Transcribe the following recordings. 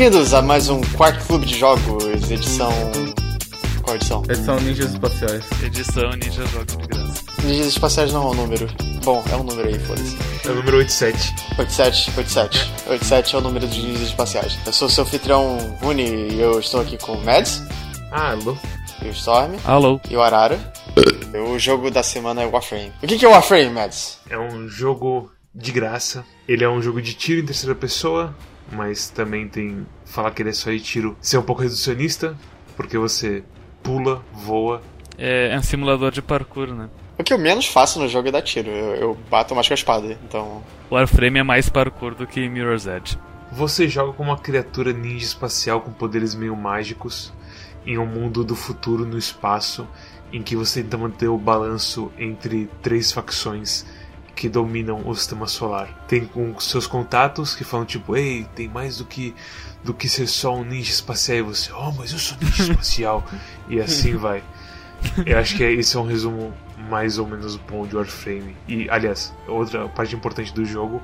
Bem-vindos a mais um Quark Clube de Jogos, edição. Qual edição? Edição Ninjas Espaciais. Edição Ninja Jogos de Graça. Ninjas Espaciais não é um número. Bom, é um número aí, foda-se. É o número 87. 87, 87. 87 é o número de Ninjas Espaciais. Eu sou seu anfitrião Rune e eu estou aqui com o Mads, Ah, alô? e o Storm, Alô? e o Arara. O jogo da semana é Warframe. O que que é Warframe, Mads? É um jogo de graça. Ele é um jogo de tiro em terceira pessoa, mas também tem. Falar que ele é só de tiro ser um pouco reducionista, porque você pula, voa. É, é um simulador de parkour, né? O que eu menos faço no jogo é dar tiro. Eu, eu bato mais com a espada, então. Warframe é mais parkour do que Mirror's Edge. Você joga com uma criatura ninja espacial com poderes meio mágicos em um mundo do futuro no espaço em que você tenta manter o balanço entre três facções que dominam o sistema solar. Tem com seus contatos que falam tipo, ei, tem mais do que do que ser só um ninja espacial e você, oh, mas eu sou ninja espacial e assim vai. Eu acho que esse é um resumo mais ou menos bom de Warframe. E, aliás, outra parte importante do jogo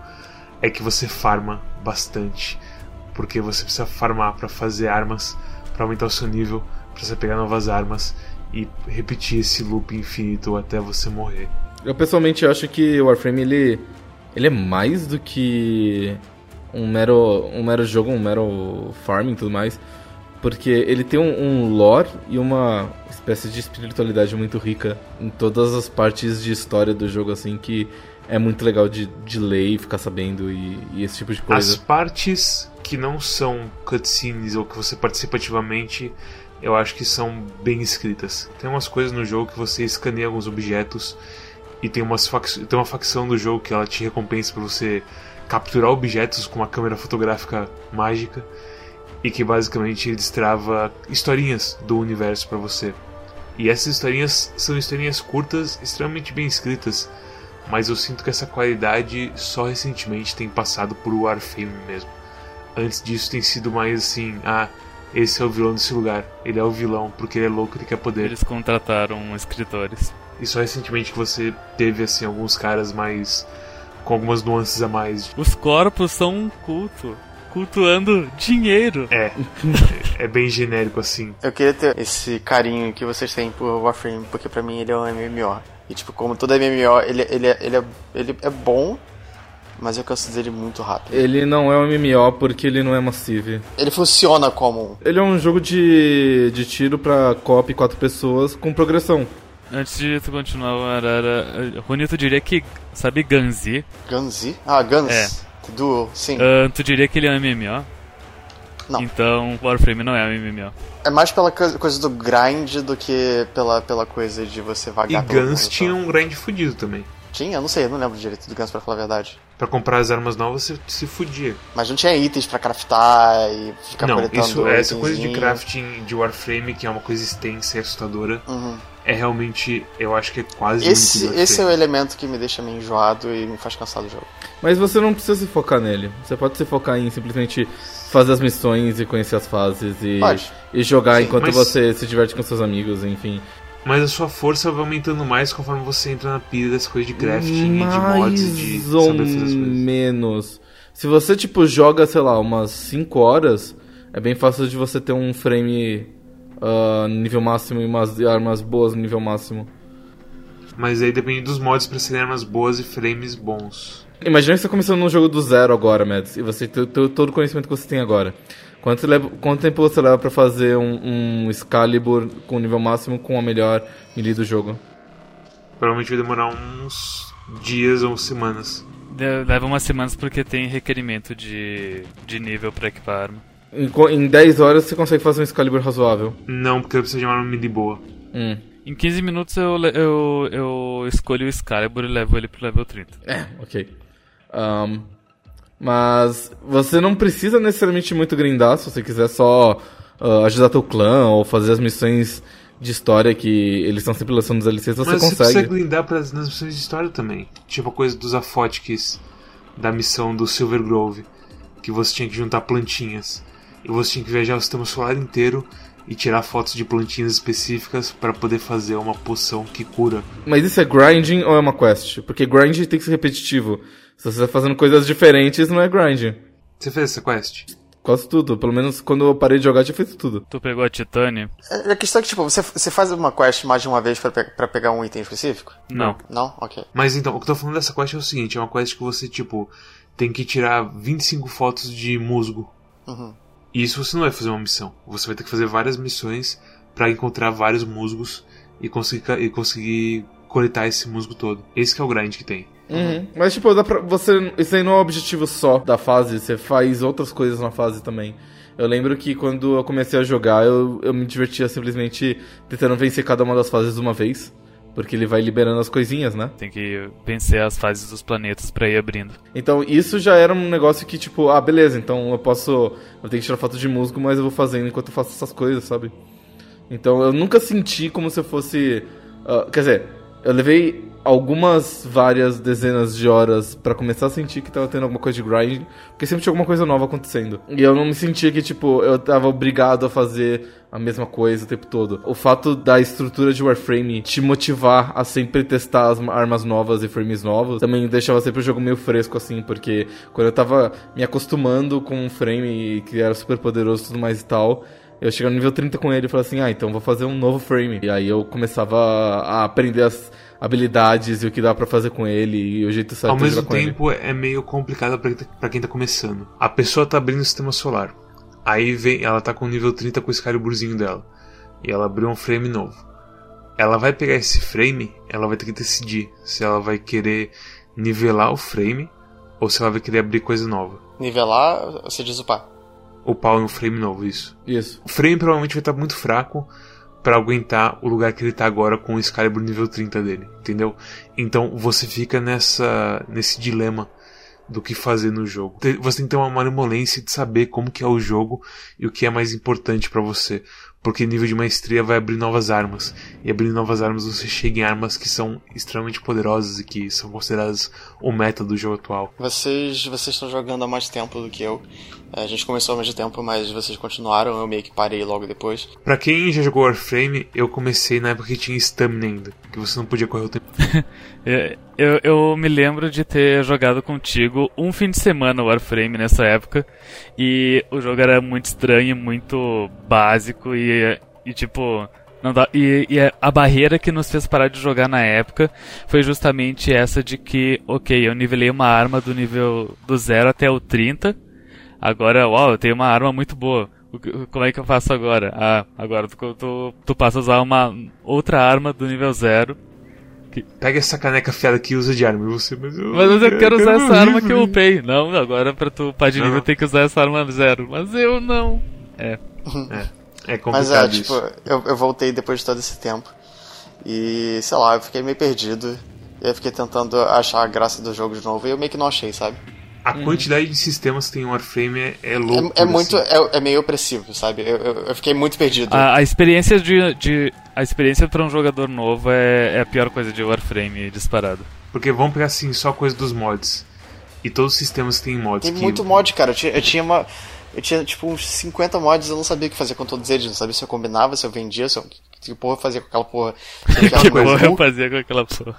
é que você farma bastante. Porque você precisa farmar para fazer armas, para aumentar o seu nível, para você pegar novas armas e repetir esse loop infinito até você morrer. Eu pessoalmente acho que o Warframe ele, ele é mais do que um mero, um mero jogo, um mero farming e tudo mais. Porque ele tem um, um lore e uma espécie de espiritualidade muito rica em todas as partes de história do jogo, assim, que é muito legal de, de ler e ficar sabendo e, e esse tipo de As coisa. partes que não são cutscenes ou que você participa ativamente, eu acho que são bem escritas. Tem umas coisas no jogo que você escaneia alguns objetos e tem, tem uma facção do jogo que ela te recompensa por você capturar objetos com uma câmera fotográfica mágica e que basicamente destrava historinhas do universo para você. E essas historinhas são historinhas curtas, extremamente bem escritas, mas eu sinto que essa qualidade só recentemente tem passado por Warframe mesmo. Antes disso tem sido mais assim, ah, esse é o vilão desse lugar, ele é o vilão porque ele é louco, ele quer poder. Eles contrataram escritores. E só recentemente que você teve assim alguns caras mais com algumas nuances a mais. Os corpos são um culto. Cultuando dinheiro. É, é bem genérico assim. Eu queria ter esse carinho que vocês têm por Warframe, porque pra mim ele é um MMO. E tipo, como todo MMO, ele, ele, é- ele, é, ele é bom, mas eu canso dele muito rápido. Ele não é um MMO porque ele não é massive. Ele funciona como. Ele é um jogo de, de tiro pra co-op quatro pessoas com progressão. Antes de tu continuar, Arara, Rony, tu diria que, sabe Ganzi? Gunzi? Ah, Guns. É. Duo, sim. Ah, tu diria que ele é um MMO? Não. Então, Warframe não é um MMO. É mais pela co- coisa do grind do que pela, pela coisa de você E vagar pelo Guns tinha um grind fudido também. Tinha? Eu não sei, eu não lembro direito do Guns pra falar a verdade. Pra comprar as armas novas você se fudia. Mas não tinha itens pra craftar e ficar Não, coletando isso, essa coisa de crafting de Warframe, que é uma coisa extensa e assustadora, Uhum. É realmente, eu acho que é quase Esse, esse é o elemento que me deixa meio enjoado e me faz cansar do jogo. Mas você não precisa se focar nele. Você pode se focar em simplesmente fazer as missões e conhecer as fases e, Pode. e jogar Sim, enquanto mas- você se diverte com seus amigos, enfim. Mas a sua força vai aumentando mais conforme você entra na pilha dessa coisa de crafting e de mods e de Mais ou saber fazer as coisas. menos. Se você, tipo, joga, sei lá, umas 5 horas, é bem fácil de você ter um frame ah, nível máximo e umas armas boas no nível máximo. Mas aí depende dos mods pra serem armas boas e frames bons. Imagina que você começando num jogo do zero agora, Mads, e você tem todo o conhecimento que você tem agora. Quanto, você leva- quanto tempo você leva pra fazer um, um Excalibur com nível máximo com a melhor melee do jogo? Provavelmente vai demorar uns dias ou semanas. Leva umas semanas porque tem requerimento de, de nível pra equipar a arma. Em, co- em 10 horas você consegue fazer um Excalibur razoável. Não, porque precisa de uma arma melee boa. Hum. Em 15 minutos eu, eu, eu escolho o Excalibur e levo ele pro level 30. É, ok. Ahn, mas você não precisa necessariamente muito grindar se você quiser só ah, ajudar teu clã ou fazer as missões de história que eles estão sempre lançando nos DLCs, você Mas você precisa consegue. grindar pras, nas missões de história também. Tipo a coisa dos Afotics da missão do Silver Grove. Que você tinha que juntar plantinhas. E você tinha que viajar o sistema solar inteiro e tirar fotos de plantinhas específicas para poder fazer uma poção que cura. Mas isso é grinding ou é uma quest? Porque grinding tem que ser repetitivo. Se você está fazendo coisas diferentes, não é grinding. Você fez essa quest? Quase tudo. Pelo menos quando eu parei de jogar, tinha feito tudo. Tu pegou a Titânia? É, A questão é que, tipo, você, você faz uma quest mais de uma vez pra, pe- pra pegar um item específico? Não. Não? Ok. Mas então, o que eu tô falando dessa quest é o seguinte: é uma quest que você, tipo, tem que tirar 25 fotos de musgo. Uhum. E isso você não vai fazer uma missão. Você vai ter que fazer várias missões pra encontrar vários musgos e conseguir, e conseguir coletar esse musgo todo. Esse que é o grind que tem. Uhum. Mas, tipo, dá pra você. Isso aí não é o objetivo só da fase, você faz outras coisas na fase também. Eu lembro que quando eu comecei a jogar, eu, eu me divertia simplesmente tentando vencer cada uma das fases de uma vez. Porque ele vai liberando as coisinhas, né? Tem que vencer as fases dos planetas pra ir abrindo. Então isso já era um negócio que, tipo, ah, beleza, então eu posso. Eu tenho que tirar foto de musgo, mas eu vou fazendo enquanto eu faço essas coisas, sabe? Então eu nunca senti como se eu fosse. ah, quer dizer, eu levei algumas várias dezenas de horas pra começar a sentir que tava tendo alguma coisa de grind, porque sempre tinha alguma coisa nova acontecendo. E eu não me sentia que, tipo, eu tava obrigado a fazer a mesma coisa o tempo todo. O fato da estrutura de Warframe te motivar a sempre testar as armas novas e frames novos também deixava sempre o jogo meio fresco, assim, porque quando eu tava me acostumando com um frame que era super poderoso e tudo mais e tal. Eu chegava no nível 30 com ele e falava assim, ah, então vou fazer um novo frame. E aí eu começava a aprender as habilidades e o que dá pra fazer com ele e o jeito certo Ao de mesmo jogar com ele. tempo, é meio complicado pra, pra quem tá começando. A pessoa tá abrindo o sistema solar. Aí vem, ela tá com o nível 30 com o Excaliburzinho dela. E ela abriu um frame novo. Ela vai pegar esse frame, ela vai ter que decidir se ela vai querer nivelar o frame ou se ela vai querer abrir coisa nova. Nivelar, você diz upar. Upar no frame novo, isso. Isso. O frame provavelmente vai estar muito fraco pra aguentar o lugar que ele tá agora com o Excalibur nível 30 dele, entendeu? Então você fica nessa nesse dilema do que fazer no jogo. Você tem que ter uma malemolência de saber como que é o jogo e o que é mais importante pra você. Porque nível de maestria vai abrir novas armas. E abrindo novas armas você chega em armas que são extremamente poderosas e que são consideradas o meta do jogo atual. Vocês, vocês estão jogando há mais tempo do que eu. A gente começou ao mesmo tempo, mas vocês continuaram, eu meio que parei logo depois. Pra quem já jogou Warframe, eu comecei na época que tinha stamina ainda, que você não podia correr o tempo. Eu, eu me lembro de ter jogado contigo um fim de semana Warframe nessa época. E o jogo era muito estranho, muito básico e, e tipo. Não dá, e, e a barreira que nos fez parar de jogar na época foi justamente essa de que, ok, eu nivelei uma arma do nível do 0 até o 30. Agora, uau, eu tenho uma arma muito boa. Que- Como é que eu faço agora? Ah, agora tu, tu, tu passa a usar uma outra arma do nível 0 Pega essa caneca fiada que usa de arma e você, mas eu, Mas eu quero usar essa arma que eu upei. Não, agora pra tu upar de nível tem que usar essa arma zero. Mas eu não. É. É complicado Mas é, isso. tipo, eu, eu voltei depois de todo esse tempo. E, sei lá, eu fiquei meio perdido. E eu fiquei tentando achar a graça do jogo de novo. E eu meio que não achei, sabe? A quantidade de sistemas que tem em Warframe é, é louco. É, é muito. É, é meio opressivo, sabe? Eu, eu, eu fiquei muito perdido. A, a experiência de, de. A experiência pra um jogador novo é, é a pior coisa de Warframe disparado. Porque vamos pegar assim, só coisa dos mods. E todos os sistemas têm mods. Tem que... muito mod, cara. Eu tinha, eu tinha uma. Eu tinha tipo uns 50 mods, eu não sabia o que fazer com todos eles, não sabia se eu combinava, se eu vendia, se eu. Que porra eu fazia com aquela porra. Que porra eu fazia com aquela pessoa.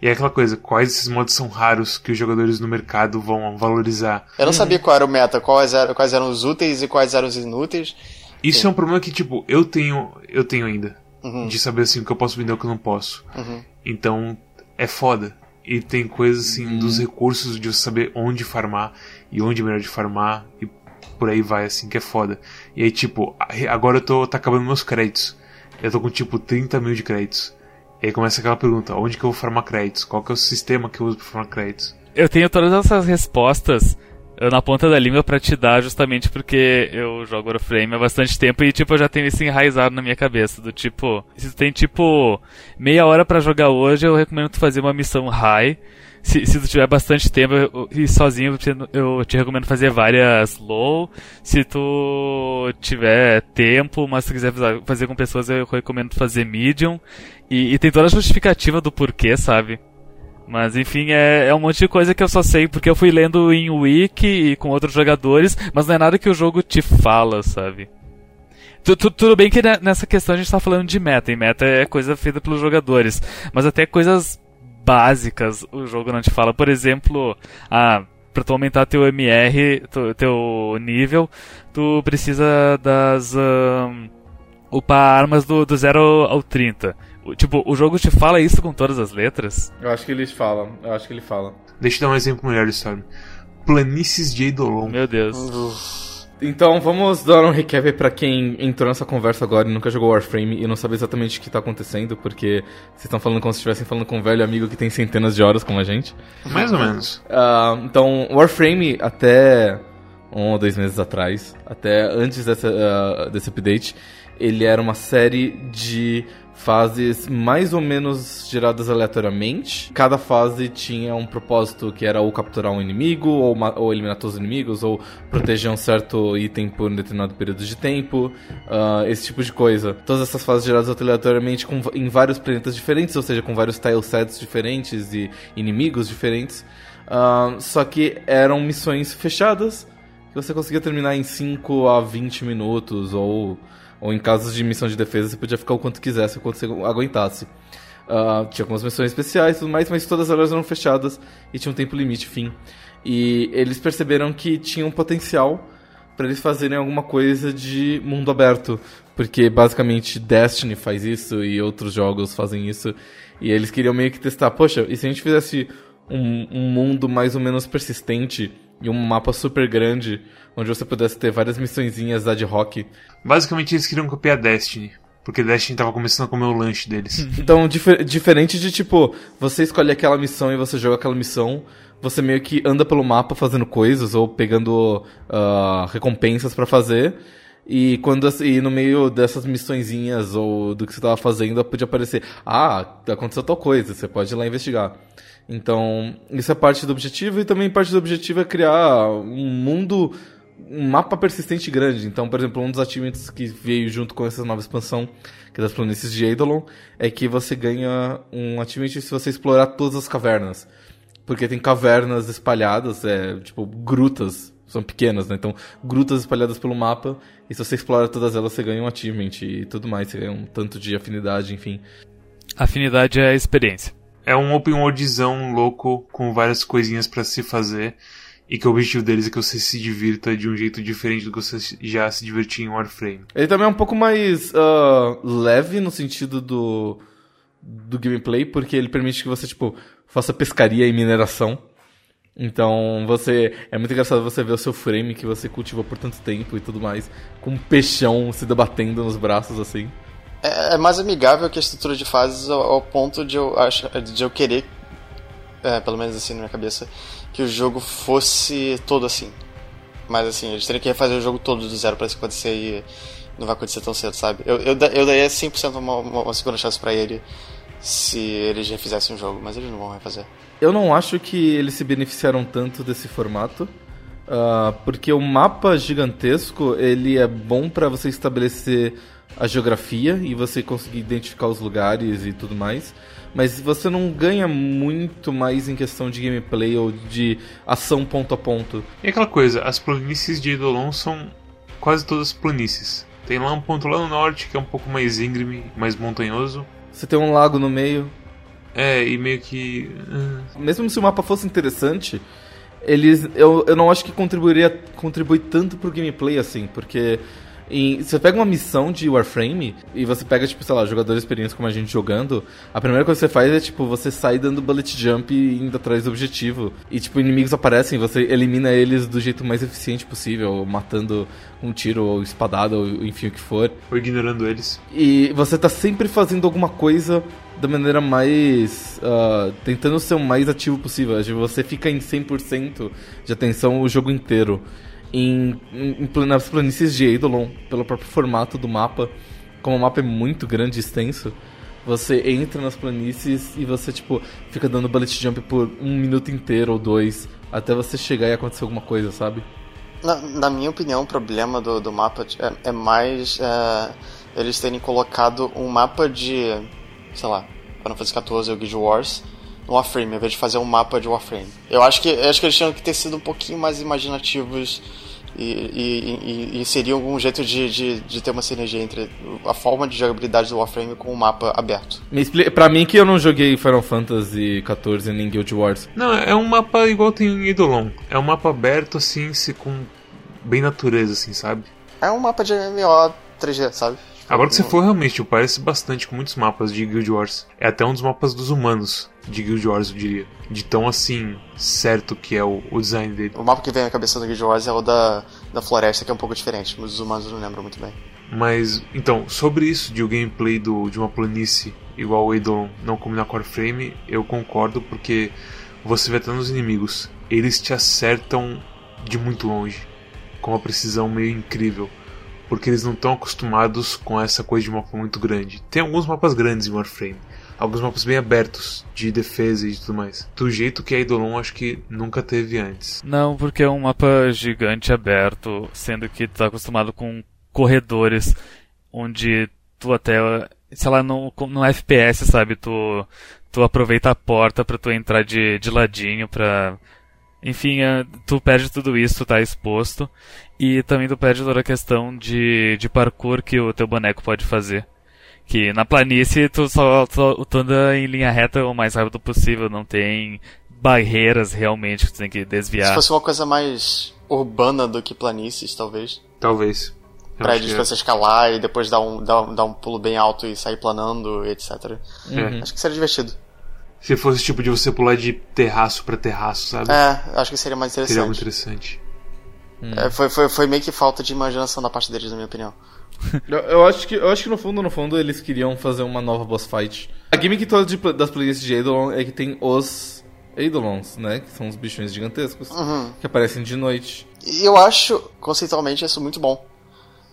E é aquela coisa, quais desses mods são raros que os jogadores no mercado vão valorizar. Eu não sabia qual era o meta, quais eram, quais eram os úteis e quais eram os inúteis. Isso é um problema que, tipo, eu tenho. Eu tenho ainda. Uhum. De saber assim o que eu posso vender e o que eu não posso. Uhum. Então, é foda. E tem coisas assim dos recursos de você saber onde farmar e onde é melhor de farmar e por aí vai, assim, que é foda. E aí, tipo, agora eu tô. tá acabando meus créditos. Eu tô com tipo 30 mil de créditos. E aí começa aquela pergunta, onde que eu vou farmar créditos? Qual que é o sistema que eu uso pra farmar créditos? Eu tenho todas essas respostas eh, na ponta da língua pra te dar, justamente porque eu jogo Warframe há bastante tempo e, tipo, eu já tenho isso enraizado na minha cabeça. Do tipo, se tu tem, tipo, meia hora pra jogar hoje, eu recomendo tu fazer uma missão high. Se, se tu tiver bastante tempo e sozinho, eu te- recomendo fazer várias low. Se tu tiver tempo, mas tu quiser fazer- com pessoas, eu recomendo fazer medium. E, e tem toda a justificativa do porquê, sabe? Mas enfim, é, é um monte de coisa que eu só sei porque eu fui lendo em wiki e com outros jogadores, mas não é nada que o jogo te fala, sabe? Tu- tu- tudo bem que ne- nessa questão a gente tá falando de meta, e meta é coisa feita pelos jogadores, mas até coisas básicas o jogo não te fala. Por exemplo, ah, pra tu aumentar teu MR, teu, teu nível, tu precisa das. Um, upar armas do, do 0 ao 30. Tipo, o jogo te fala isso com todas as letras? Eu acho que eles falam, eu acho que ele fala. Deixa eu dar um exemplo melhor, Storm. Planícies de Eidolon. Meu Deus. Então, vamos dar um recap para quem entrou nessa conversa agora e nunca jogou Warframe e não sabe exatamente o que tá acontecendo, porque vocês estão falando como se estivessem falando com um velho amigo que tem centenas de horas como a gente. Mais ou menos. Uh, então, Warframe, até um ou dois meses atrás, até antes dessa, uh, desse update, ele era uma série de fases mais ou menos geradas aleatoriamente. Cada fase tinha um propósito que era ou capturar um inimigo, ou, ou eliminar todos os inimigos, ou proteger um certo item por um determinado período de tempo, uh, esse tipo de coisa. Todas essas fases geradas aleatoriamente com, em vários planetas diferentes, ou seja, com vários tilesets diferentes e inimigos diferentes. Uh, só que eram missões fechadas que você conseguia terminar em 5 a 20 minutos, ou ou em casos de missão de defesa, você podia ficar o quanto quisesse, o quanto você aguentasse. Uh, tinha algumas missões especiais e tudo mais, mas todas elas eram fechadas e tinha um tempo limite, fim. E eles perceberam que tinha um potencial para eles fazerem alguma coisa de mundo aberto. Porque basicamente Destiny faz isso e outros jogos fazem isso. E eles queriam meio que testar, poxa, e se a gente fizesse um, um mundo mais ou menos persistente e um mapa super grande, onde você pudesse ter várias missõezinhas ad hoc. Basicamente eles queriam copiar Destiny. Porque Destiny tava começando a comer o lanche deles. então, dif diferente de tipo, você escolhe aquela missão e você joga aquela missão, você meio que anda pelo mapa fazendo coisas ou pegando uh, recompensas para fazer. E quando e no meio dessas missõezinhas ou do que você tava fazendo, podia aparecer, ah, aconteceu tal coisa, você pode ir lá investigar. Então, isso é parte do objetivo e também parte do objetivo é criar um mundo, um mapa persistente grande. Então, por exemplo, um dos achievements que veio junto com essa nova expansão, que é das planícies de Eidolon, é que você ganha um achievement se você explorar todas as cavernas. Porque tem cavernas espalhadas, é, tipo, grutas, são pequenas, né? Então, grutas espalhadas pelo mapa, e se você explora todas elas, você ganha um achievement e tudo mais, você ganha um tanto de afinidade, enfim. Afinidade é experiência é um open worldzão louco com várias coisinhas para se fazer e que o objetivo deles é que você se divirta de um jeito diferente do que você já se divertia em Warframe. Ele também é um pouco mais uh, leve no sentido do, do gameplay, porque ele permite que você, tipo, faça pescaria e mineração. Então, você. É muito engraçado você ver o seu frame que você cultivou por tanto tempo e tudo mais, com um peixão se debatendo nos braços assim. É, é, mais amigável que a estrutura de fases ao, ao ponto de eu, achar, de eu querer, é, pelo menos assim na minha cabeça, que o jogo fosse todo assim. Mas assim, eles teriam que refazer o jogo todo do zero para isso acontecer e não vai acontecer tão cedo, sabe? Eu, eu, eu daria 100% uma, uma, uma segunda chance para ele se eles refizessem o jogo, mas eles não vão refazer. Eu não acho que eles se beneficiaram tanto desse formato. Uh, porque o mapa gigantesco ele é bom para você estabelecer a geografia e você conseguir identificar os lugares e tudo mais. Mas você não ganha muito mais em questão de gameplay ou de ação ponto a ponto. E aquela coisa, as planícies de Eidolon são quase todas planícies. Tem lá um ponto lá no norte que é um pouco mais íngreme, mais montanhoso. Você tem um lago no meio. É, e meio que. Uh... Mesmo se o mapa fosse interessante, eles. Eu, eu não acho que contribuiria contribui tanto pro gameplay assim, porque e você pega uma missão de Warframe e você pega, tipo, sei lá, jogadores experientes como a gente jogando, a primeira coisa que você faz é, tipo, você sai dando bullet jump e indo atrás do objetivo. E, tipo, inimigos aparecem, você elimina eles do jeito mais eficiente possível, matando um tiro ou espadada ou enfim o que for. Ou ignorando eles. E você tá sempre fazendo alguma coisa da maneira mais. Uh, tentando ser o mais ativo possível. Você fica em 100% de atenção o jogo inteiro em, em, nas planícies de Eidolon, pelo próprio formato do mapa. Como o mapa é muito grande e extenso, você entra nas planícies e você, tipo, fica dando bullet jump por um minuto inteiro ou dois, até você chegar e acontecer alguma coisa, sabe? Na, na minha opinião, o problema do, do mapa é, é mais é, eles terem colocado um mapa de, sei lá, Final Fantasy XIV ou Guild Wars no Warframe, ao invés de fazer um mapa de Warframe. Eu acho que, eu acho que eles tinham que ter sido um pouquinho mais imaginativos E, e, e inserir algum jeito de, de, de, ter uma sinergia entre a forma de jogabilidade do Warframe com o mapa aberto. Me explica, pra mim que eu não joguei Final Fantasy XIV nem Guild Wars. Não, é um mapa igual tem em Eidolon. É um mapa aberto, assim, se com bem natureza, assim, sabe? É um mapa de MMO 3D, sabe? Agora que você for realmente, tipo, parece bastante com muitos mapas de Guild Wars. É até um dos mapas dos humanos de Guild Wars, eu diria. De tão assim, certo que é o, o design dele. O mapa que vem na cabeça do Guild Wars é o da, da floresta, que é um pouco diferente, mas os humanos não lembro muito bem. Mas, então, sobre isso de o gameplay do, de uma planície igual o Eidolon não combinar com Warframe, eu concordo porque você vê até nos inimigos, eles te acertam de muito longe, com uma precisão meio incrível porque eles não estão acostumados com essa coisa de mapa muito grande. Tem alguns mapas grandes em Warframe, alguns mapas bem abertos de defesa e tudo mais. Do jeito que a Eidolon acho que nunca teve antes. Não, porque é um mapa gigante aberto, sendo que tu tá acostumado com corredores onde tu até, sei lá, no, no FPS, sabe, tu tu aproveita a porta para tu entrar de, de ladinho para enfim, é, tu perde tudo isso, tu tá exposto. E também tu perde toda a questão de, de parkour que o teu boneco pode fazer. Que na planície tu só, só tu anda em linha reta o mais rápido possível, não tem barreiras realmente que tu tem que desviar. Se fosse uma coisa mais urbana do que planícies, talvez. Talvez. Prédios pra você escalar e depois dar um, dar, dar um pulo bem alto e sair planando, etc. Uhum. Acho que seria divertido. Se fosse tipo de você pular de terraço para terraço, sabe? É, acho que seria mais interessante. Seria muito interessante. Hum. É, foi, foi, foi meio que falta de imaginação da parte deles, na minha opinião. eu, eu, acho que, eu acho que no fundo, no fundo, eles queriam fazer uma nova boss fight. A gimmick toda de, das playlists de Eidolon é que tem os Eidolons, né? Que são os bichões gigantescos uhum. que aparecem de noite. E eu acho, conceitualmente, isso muito bom.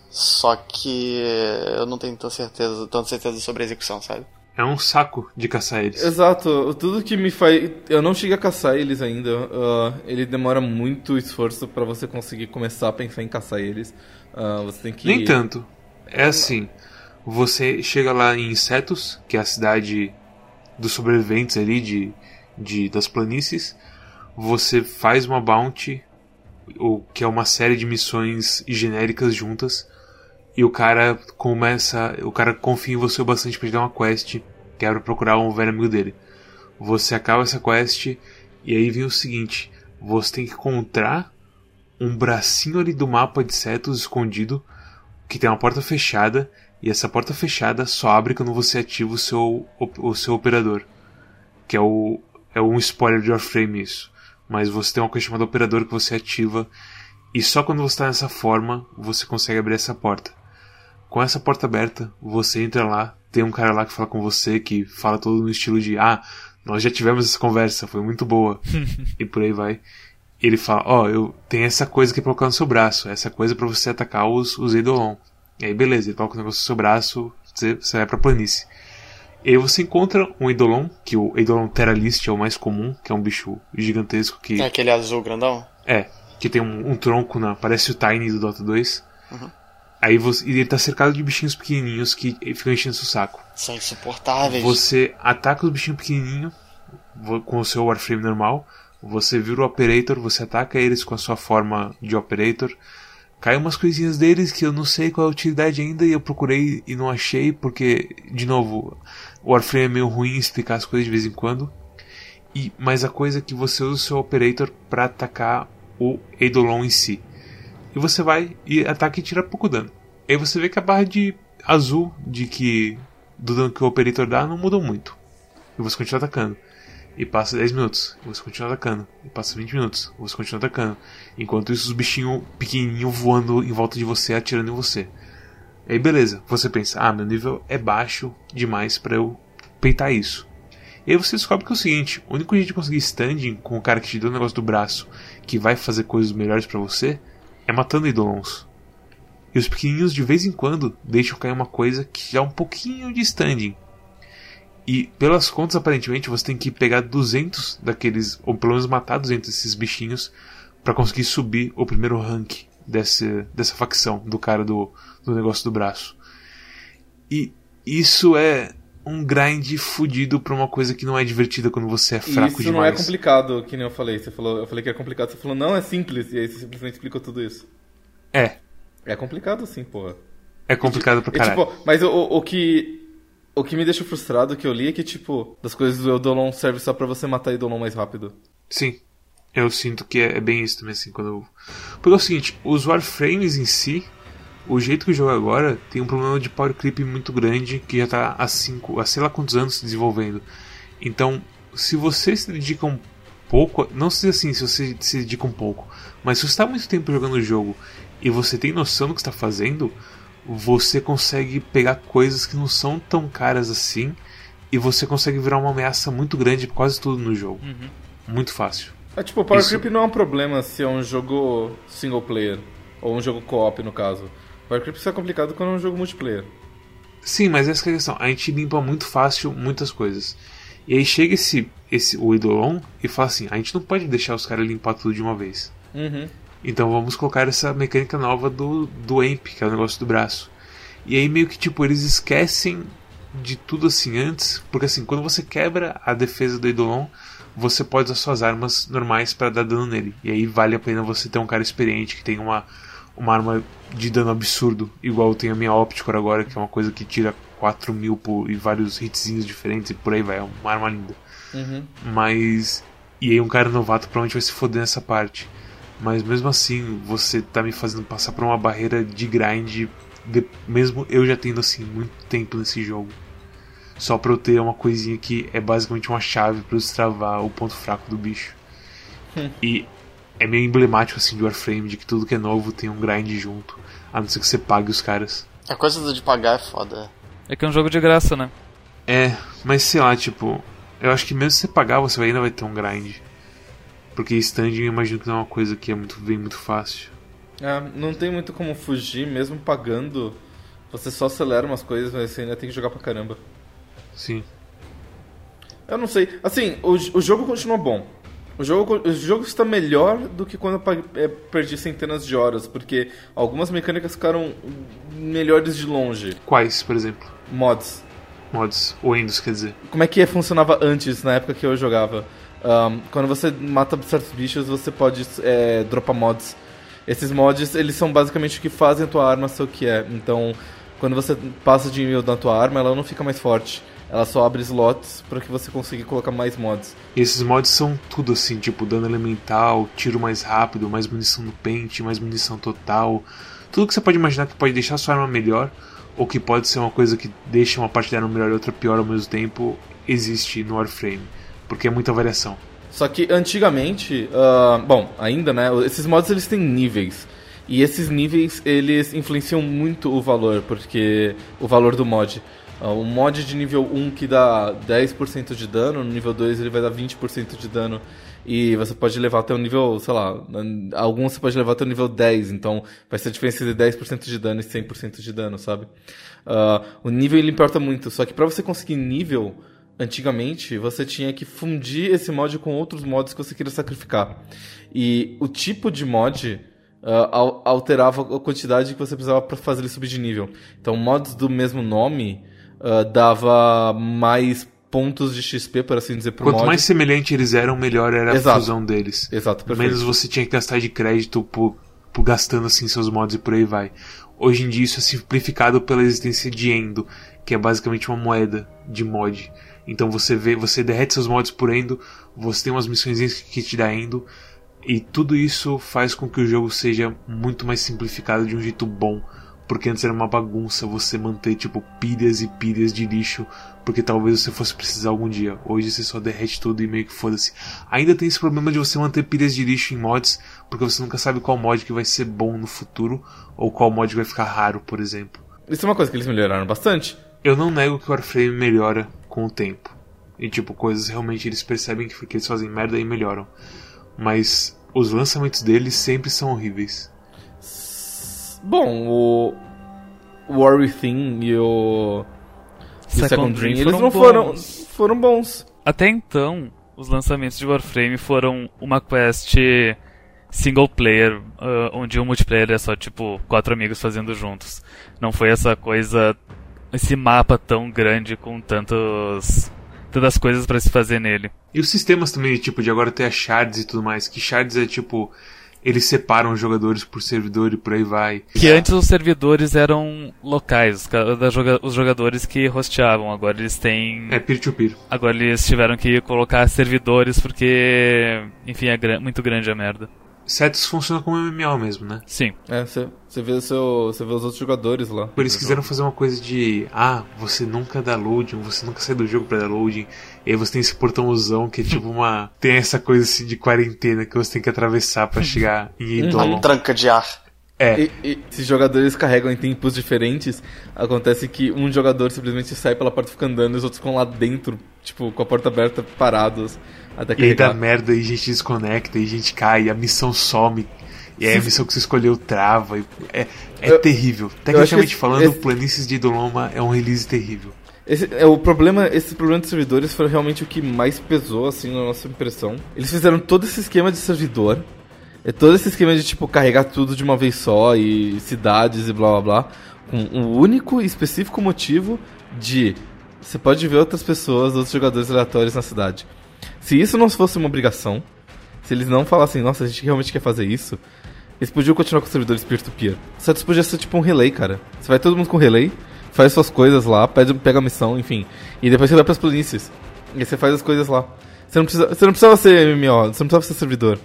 Só que eu não tenho tanta certeza, tanta certeza sobre a execução, sabe? É um saco de caçar eles. Exato. Tudo que me faz. Eu não cheguei a caçar eles ainda. Uh, ele demora muito esforço para você conseguir começar a pensar em caçar eles. Uh, você tem que. Nem tanto. É assim. Você chega lá em Insetos, que é a cidade dos sobreviventes ali de, de das planícies. Você faz uma bounty, ou que é uma série de missões genéricas juntas e o cara começa. O cara confia em você o bastante pra te dar uma quest. Que pra procurar um velho amigo dele. Você acaba essa quest. E aí vem o seguinte: você tem que encontrar um bracinho ali do mapa de setos escondido. Que tem uma porta fechada. E essa porta fechada só abre quando você ativa o seu, o seu operador. Que é o. É um spoiler de Warframe isso. Mas você tem uma coisa chamada operador que você ativa. E só quando você está nessa forma você consegue abrir essa porta. Com essa porta aberta, você entra lá, tem um cara lá que fala com você, que fala todo no estilo de ah, nós já tivemos essa conversa, foi muito boa. e por aí vai. Ele fala, ó, oh, eu tenho essa coisa aqui pra colocar no seu braço, essa coisa para você atacar os, os Eidolon. E aí beleza, ele coloca o negócio no seu braço, você, você vai pra planície. E aí você encontra um Eidolon, que o Eidolon Terralist é o mais comum, que é um bicho gigantesco que... É aquele azul grandão? É, que tem um, um tronco, na, parece o Tiny do Dota 2. Uhum. Aí você, ele tá cercado de bichinhos pequenininhos que ficam enchendo seu saco. São insuportáveis. Você ataca os bichinhos pequenininhos com o seu Warframe normal. Você vira o Operator, você ataca eles com a sua forma de Operator. Cai umas coisinhas deles que eu não sei qual é a utilidade ainda e eu procurei e não achei porque, de novo, o Warframe é meio ruim explicar as coisas de vez em quando. E, mas a coisa é que você usa o seu Operator para atacar o Eidolon em si. E você vai e ataca e tira pouco dano. Aí você vê que a barra de azul de que do dano que o Operator dá não mudou muito. E você continua atacando. E passa 10 minutos, e você continua atacando. E passa 20 minutos, e você continua atacando. Enquanto isso, os bichinhos pequenininhos voando em volta de você, atirando em você. Aí beleza, você pensa, ah, meu nível é baixo demais para eu peitar isso. E aí você descobre que é o seguinte, o único jeito de conseguir standing com o cara que te deu o negócio do braço, que vai fazer coisas melhores para você, é matando Eidolons. E os pequenininhos de vez em quando deixam cair uma coisa que dá um pouquinho de standing. E pelas contas, aparentemente, você tem que pegar 200 daqueles, ou pelo menos matar 200 desses bichinhos para conseguir subir o primeiro rank dessa, dessa facção, do cara do, do negócio do braço. E isso é um grind fudido pra uma coisa que não é divertida quando você é fraco isso demais. Isso não é complicado, que nem eu falei. Você falou, eu falei que é complicado, você falou, não, é simples, e aí você simplesmente explicou tudo isso. É. É complicado sim, porra. É complicado pra E, caralho. tipo, mas o, o, o que. O que me deixa frustrado que eu li é que, tipo, das coisas do Eudolon serve só pra você matar Eudolon mais rápido. Sim. Eu sinto que é, é bem isso também, assim, quando eu... Porque é o seguinte, os Warframes em si, o jeito que o jogo é agora, tem um problema de power creep muito grande, que já tá há cinco, há sei lá quantos anos se desenvolvendo. Então, se você se dedica um pouco, não sei assim, se você se dedica um pouco, mas se você está muito tempo jogando o jogo e você tem noção do que está fazendo, você consegue pegar coisas que não são tão caras assim e você consegue virar uma ameaça muito grande quase tudo no jogo. Muito fácil. É, tipo, o Power Isso. Creep não é um problema se é um jogo single player. Ou um jogo co-op, no caso. Só é complicado quando é um jogo multiplayer. Sim, mas essa é a questão. A gente limpa muito fácil muitas coisas. E aí chega esse, esse o Eidolon e fala assim: a gente não pode deixar os caras limpar tudo de uma vez. Uhum. Então vamos colocar essa mecânica nova do, do AMP, que é o negócio do braço. E aí meio que tipo, eles esquecem de tudo assim antes, porque assim, quando você quebra a defesa do Eidolon, você pode usar suas armas normais para dar dano nele. E aí vale a pena você ter um cara experiente que tem uma, uma arma de dano absurdo, igual eu tenho a minha Opticor agora, que é uma coisa que tira 4 mil por, e vários hitzinhos diferentes e por aí vai, é uma arma linda. Uhum. Mas. E aí um cara novato provavelmente vai se foder nessa parte. Mas mesmo assim, você tá me fazendo passar por uma barreira de grind, de- mesmo eu já tendo assim muito tempo nesse jogo. Só pra eu ter uma coisinha que é basicamente uma chave eu destravar o ponto fraco do bicho. E é meio emblemático assim de Warframe, de que tudo que é novo tem um grind junto. A não ser que você pague os caras. A coisa de pagar é foda. É que é um jogo de graça, né? É, mas sei lá, tipo, eu acho que mesmo se você pagar, você ainda vai ter um grind. Porque standing eu imagino que não é uma coisa que é muito, vem muito fácil. É, não tem muito como fugir, mesmo pagando. Você só acelera umas coisas, mas você ainda tem que jogar pra caramba. Sim. Eu não sei. Assim, o, o jogo continua bom. O jogo, o jogo está melhor do que quando eu é, perdi centenas de horas, porque algumas mecânicas ficaram melhores de longe. Quais, por exemplo? Mods. Mods. Ou Windows, quer dizer. Como é que funcionava antes, na época que eu jogava? Ahn, quando você mata certos bichos, você pode é, dropar mods. Esses mods, eles são basicamente o que fazem a tua arma ser o que é. Então, quando você passa de nível da tua arma, ela não fica mais forte. Ela só abre slots para que você consiga colocar mais mods. E esses mods são tudo assim, tipo dano elemental, tiro mais rápido, mais munição no pente, mais munição total. Tudo que você pode imaginar que pode deixar sua arma melhor, ou que pode ser uma coisa que deixa uma parte da arma melhor e outra pior ao mesmo tempo, existe no Warframe. Porque é muita variação. Só que antigamente, ah, bom, ainda, né? Esses mods eles têm níveis. E esses níveis eles influenciam muito o valor, porque o valor do mod. Ah, o mod de nível 1 que dá 10% de dano, no nível 2 ele vai dar 20% de dano. E você pode levar até o nível, sei lá, alguns você pode levar até o nível 10, então vai ser a diferença de 10% de dano e 100% de dano, sabe? Ah, o nível ele importa muito, só que pra você conseguir nível, antigamente você tinha que fundir esse mod com outros mods que você queria sacrificar. E o tipo de mod ah, al- alterava a quantidade que você precisava para fazer ele subir de nível. Então, mods do mesmo nome ah, dava mais pontos de XP, por assim dizer, pro Quanto mod. mais semelhante eles eram, melhor era a Exato. fusão deles. Exato, perfeito. Menos você tinha que gastar de crédito por, por gastando assim seus mods e por aí vai. Hoje em dia isso é simplificado pela existência de Endo, que é basicamente uma moeda de mod. Então você vê, você derrete seus mods por Endo, você tem umas missões que te dá Endo, e tudo isso faz com que o jogo seja muito mais simplificado de um jeito bom. Porque antes era uma bagunça você manter tipo pilhas e pilhas de lixo, porque talvez você fosse precisar algum dia. Hoje você só derrete tudo e meio que foda-se. Ainda tem esse problema de você manter pilhas de lixo em mods, porque você nunca sabe qual mod que vai ser bom no futuro, ou qual mod vai ficar raro, por exemplo. Isso é uma coisa que eles melhoraram bastante. Eu não nego que o Warframe melhora com o tempo. E tipo, coisas realmente eles percebem que eles fazem merda e melhoram. Mas os lançamentos deles sempre são horríveis. Bom, o o War Within e o, e o Second Dream, eles não foram, bons. foram bons. Até então, os lançamentos de Warframe foram uma quest single player, ah, onde o multiplayer é só tipo quatro amigos fazendo juntos. Não foi essa coisa, esse mapa tão grande com tantos tantas coisas pra se fazer nele. E os sistemas também, tipo, de agora ter as shards e tudo mais, que shards é tipo. Eles separam os jogadores por servidor e por aí vai. Que antes os servidores eram locais, os jogadores que hosteavam. Agora eles têm. É peer-to-peer. Agora eles tiveram que colocar servidores porque, enfim, é muito grande a merda. Cetus funciona como MMO mesmo, né? Sim. É, você vê, seu, vê os outros jogadores lá. Por eles quiseram fazer uma coisa de ah, você nunca dá loading, você nunca sai do jogo pra dar loading. E aí você tem esse portãozão que é tipo uma. tem essa coisa assim de quarentena que você tem que atravessar para chegar em Eidolon. Uma tranca de ar. É. E, e, se jogadores carregam em tempos diferentes, acontece que um jogador simplesmente sai pela porta e fica andando e os outros ficam lá dentro, tipo, com a porta aberta, parados. Até e aí dá merda e a gente desconecta e a gente cai, a missão some. E aí a missão que você escolheu trava. É, é eu, terrível. Tecnicamente esse, falando, esse... Planícies de Idoloma é um release terrível. Esse, é, o problema, esse problema de servidores foi realmente o que mais pesou, assim, na nossa impressão. Eles fizeram todo esse esquema de servidor. É todo esse esquema de, tipo, carregar tudo de uma vez só e cidades e blá blá blá. Com um único e específico motivo de você pode ver outras pessoas, outros jogadores aleatórios na cidade. Se isso não fosse uma obrigação, se eles não falassem, nossa, a gente realmente quer fazer isso, eles podiam continuar com os servidores peer-to-peer. Só que isso podia ser tipo um relay, cara. Você vai todo mundo com relay, faz suas coisas lá, pede, pega a missão, enfim. E depois você vai pras planícies. E aí você faz as coisas lá. Você não, precisa, você não precisava ser MMO, você não precisava ser servidor.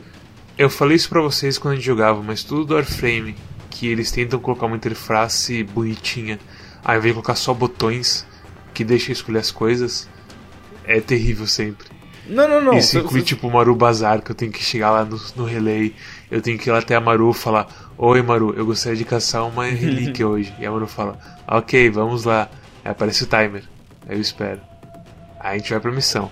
Eu falei isso pra vocês quando a gente jogava, mas tudo do Warframe, que eles tentam colocar uma interface bonitinha, ao invés de colocar só botões que deixam escolher as coisas, é terrível sempre. Não, não, não. Isso inclui, tipo, o Maru Bazar, que eu tenho que chegar lá no, no relay. Eu tenho que ir lá até a Maru falar: Oi, Maru, eu gostaria de caçar uma relíquia hoje. E a Maru fala: Ok, vamos lá. Aí aparece o timer. Aí eu espero. Aí a gente vai pra missão.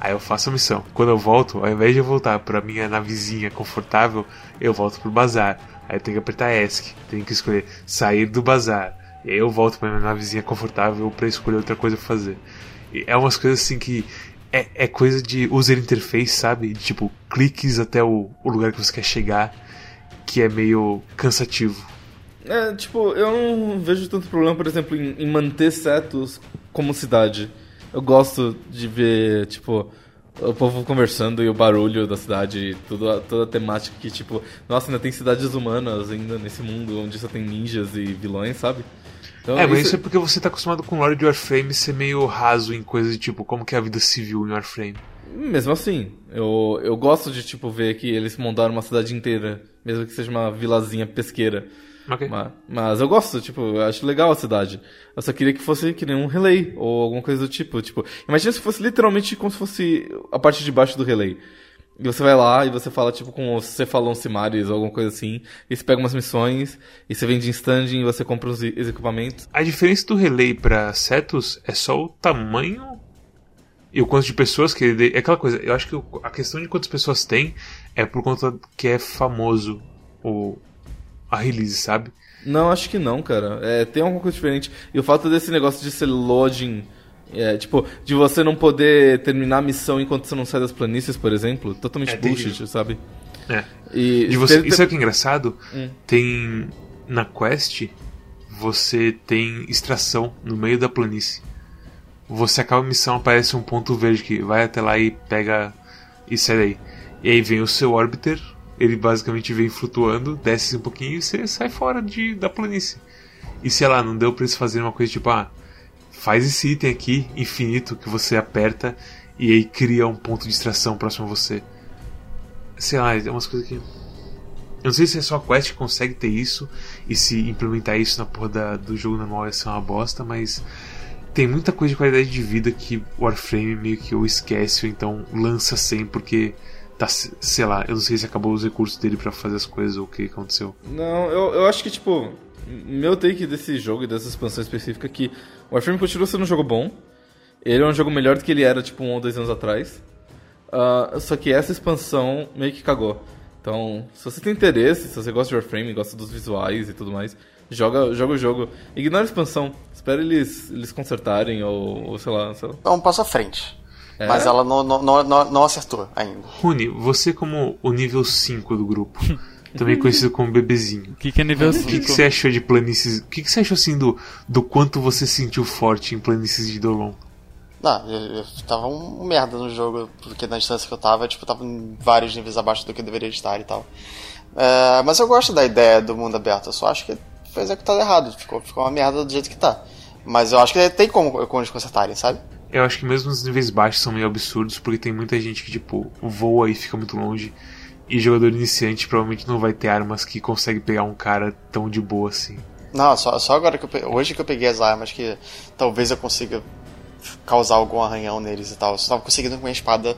Aí eu faço a missão. Quando eu volto, ao invés de eu voltar pra minha navezinha confortável, eu volto pro bazar. Aí eu tenho que apertar ESC. Tenho que escolher sair do bazar. E aí eu volto pra minha navezinha confortável pra escolher outra coisa pra fazer. E é umas coisas assim que é, é coisa de user interface, sabe? Tipo, cliques até o, o lugar que você quer chegar, que é meio cansativo. É, tipo, eu não vejo tanto problema, por exemplo, em, em manter setos como cidade. Eu gosto de ver, tipo, o povo conversando e o barulho da cidade, tudo, toda a temática que, tipo, nossa, ainda tem cidades humanas ainda nesse mundo onde só tem ninjas e vilões, sabe? Então, é, mas isso... isso é porque você tá acostumado com o lore de Warframe ser meio raso em coisas de tipo como que é a vida civil em Warframe. Mesmo assim, eu, eu gosto de tipo ver que eles montaram uma cidade inteira, mesmo que seja uma vilazinha pesqueira. Okay. Mas, mas, eu gosto, tipo, eu acho legal a cidade. Eu só queria que fosse que nem um relay, ou alguma coisa do tipo. Tipo, imagina se fosse literalmente como se fosse a parte de baixo do relay. E você vai lá e você fala, tipo, com você falou um Simaris ou alguma coisa assim. E você pega umas missões, e você vende em standing e você compra os, os equipamentos. A diferença do relay pra Cetus é só o tamanho e o quanto de pessoas que ele. É aquela coisa, eu acho que a questão de quantas pessoas tem é por conta que é famoso o, a release, sabe? Não, acho que não, cara. É, tem alguma coisa diferente. E o fato desse negócio de ser loading é, tipo, de você não poder terminar a missão enquanto você não sai das planícies, por exemplo, totalmente é bullshit, sabe? É. E de você, ter... Isso é que é engraçado. Hum. Tem. Na quest, você tem extração no meio da planície. Você acaba a missão, aparece um ponto verde que vai até lá e pega e sai daí. E aí vem o seu orbiter, ele basicamente vem flutuando, desce um pouquinho e você sai fora de, da planície. E sei lá, não deu pra eles fazerem uma coisa tipo, ah, faz esse item aqui, infinito, que você aperta e aí cria um ponto de extração próximo a você. Sei lá, é umas coisas que. Eu não sei se é só a Quest que consegue ter isso e se implementar isso na porra da, do jogo normal ia ser uma bosta, mas tem muita coisa de qualidade de vida que Warframe meio que eu esquece ou então lança sem porque tá, sei lá, eu não sei se acabou os recursos dele para fazer as coisas ou o que aconteceu. Não, eu, eu acho que tipo, meu take desse jogo e dessa expansão específica é que Warframe continua sendo um jogo bom. Ele é um jogo melhor do que ele era, tipo, um ou dois anos atrás. Uh, só que essa expansão meio que cagou. Então, se você tem interesse, se você gosta de Warframe, gosta dos visuais e tudo mais, joga, joga o jogo. Ignora a expansão. Espera eles, eles consertarem ou, ou sei lá. Sei lá. É um passo à frente. É? Mas ela não, não, não, não acertou ainda. Rune, você como o nível 5 do grupo, também conhecido como bebezinho. O que, que é nível 5? O que, que, você achou de planícies? O que, que você achou assim do, do quanto você sentiu forte em planícies de Dolon? Não, eu, eu tava um merda no jogo, porque na distância que eu tava, tipo, eu tava em vários níveis abaixo do que eu deveria estar e tal. É, mas eu gosto da ideia do mundo aberto, eu só acho que foi executado errado, ficou, ficou uma merda do jeito que tá. Mas eu acho que tem como, como eles consertarem, sabe? Eu acho que mesmo os níveis baixos são meio absurdos, porque tem muita gente que, tipo, voa e fica muito longe. E jogador iniciante provavelmente não vai ter armas que consegue pegar um cara tão de boa assim. Não, só, só agora que eu, hoje que eu peguei as armas que talvez eu consiga causar algum arranhão neles e tal. Eu só tava conseguindo com minha espada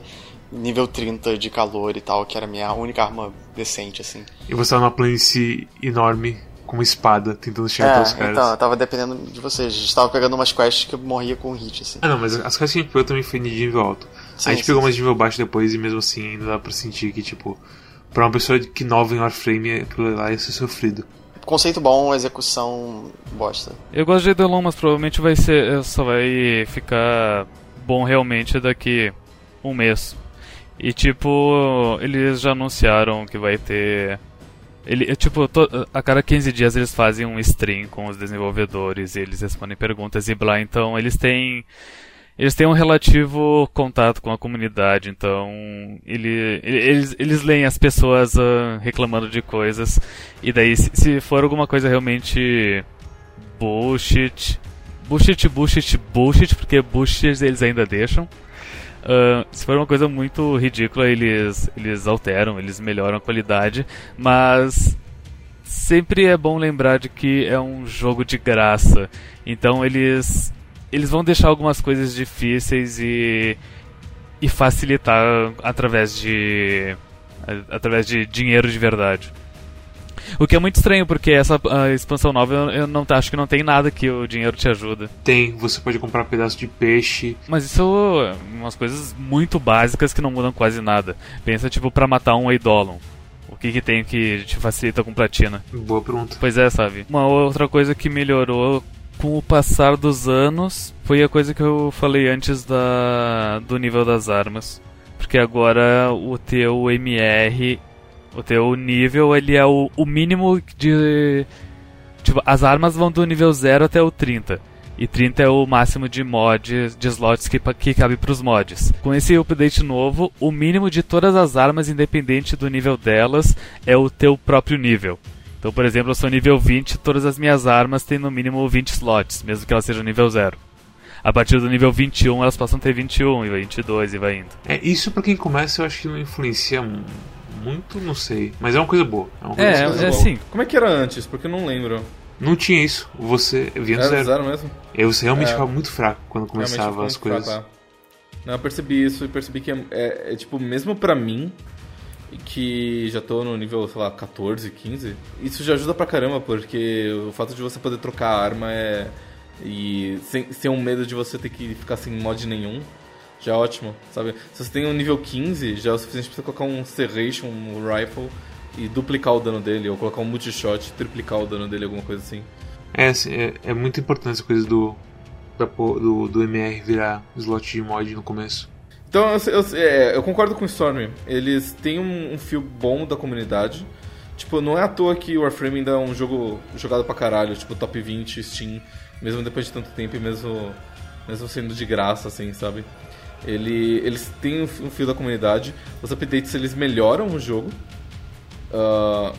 nível 30 de calor e tal, que era a minha única arma decente, assim. E você tava numa planície enorme com uma espada tentando chegar é, até os caras. Então, eu tava dependendo de vocês. A gente tava pegando umas quests que eu morria com hit, assim. Ah, não, mas as quests que a gente pegou também foi de nível alto. Sim, a gente sim, pegou sim. umas de nível baixo depois e mesmo assim ainda dá pra sentir que, tipo, pra uma pessoa que nova em Warframe, aquilo lá ia ser sofrido. Conceito bom, execução bosta. Eu gosto de Edelon, mas provavelmente vai ser. Só vai ficar bom realmente daqui um mês. E tipo, eles já anunciaram que vai ter ele, tipo, to, a cada 15 dias eles fazem um stream com os desenvolvedores e eles respondem perguntas e blá. Então eles têm. Eles têm um relativo contato com a comunidade, então ele, eles, eles leem as pessoas uh, reclamando de coisas, e daí se, se for alguma coisa realmente bullshit, bullshit, bullshit, bullshit, porque bullshit eles ainda deixam, Uh, se for uma coisa muito ridícula, eles, eles alteram, eles melhoram a qualidade, mas sempre é bom lembrar de que é um jogo de graça. Então eles eles vão deixar algumas coisas difíceis e e facilitar através de através de dinheiro de verdade. O que é muito estranho, porque essa expansão nova eu, eu não acho que não tem nada que o dinheiro te ajuda. Tem, você pode comprar um pedaço de peixe. Mas isso é umas coisas muito básicas que não mudam quase nada. Pensa, tipo, para matar um Eidolon. O que, que tem que te facilita com platina? Boa pergunta. Pois é, sabe? Uma outra coisa que melhorou com o passar dos anos foi a coisa que eu falei antes da, do nível das armas. Porque agora o teu MR o teu nível, ele é o, o mínimo de... Tipo, as armas vão do nível 0 até o 30. E 30 é o máximo de mods, de slots que, que cabe para os mods. Com esse update novo, o mínimo de todas as armas, independente do nível delas, é o teu próprio nível. Então, por exemplo, eu sou nível 20, todas as minhas armas têm no mínimo 20 slots, mesmo que elas sejam nível 0. A partir do nível 21, elas passam a ter 21 e 22 e vai indo. É, isso para quem começa eu acho que não influencia muito, não sei. Mas é uma coisa boa. É, uma coisa é, é assim. Como é que era antes? Porque eu não lembro. Não tinha isso. Você vinha do era zero. zero mesmo? Eu, você realmente é. ficava muito fraco quando começava as coisas. Fraco, é. Não, eu percebi isso e percebi que é, é, é, tipo, mesmo pra mim, que já tô no nível, sei lá, 14, 15, isso já ajuda pra caramba, porque o fato de você poder trocar a arma é. E sem, sem um medo de você ter que ficar sem mod nenhum, já é ótimo, sabe? Se você tem um nível 15, já é o suficiente pra você colocar um Serration, um Rifle e duplicar o dano dele, ou colocar um multishot triplicar o dano dele, alguma coisa assim. É, assim, é, é muito importante essa coisa do, da, do, do MR virar slot de mod no começo. Então, eu, eu, é, eu concordo com o Storm. Eles têm um, um fio bom da comunidade. Tipo, não é à toa que o Warframe ainda é um jogo jogado pra caralho, tipo top 20 Steam, mesmo depois de tanto tempo e mesmo, mesmo sendo de graça, assim, sabe? Ele, eles têm um fio da comunidade. Os updates eles melhoram o jogo. Uh,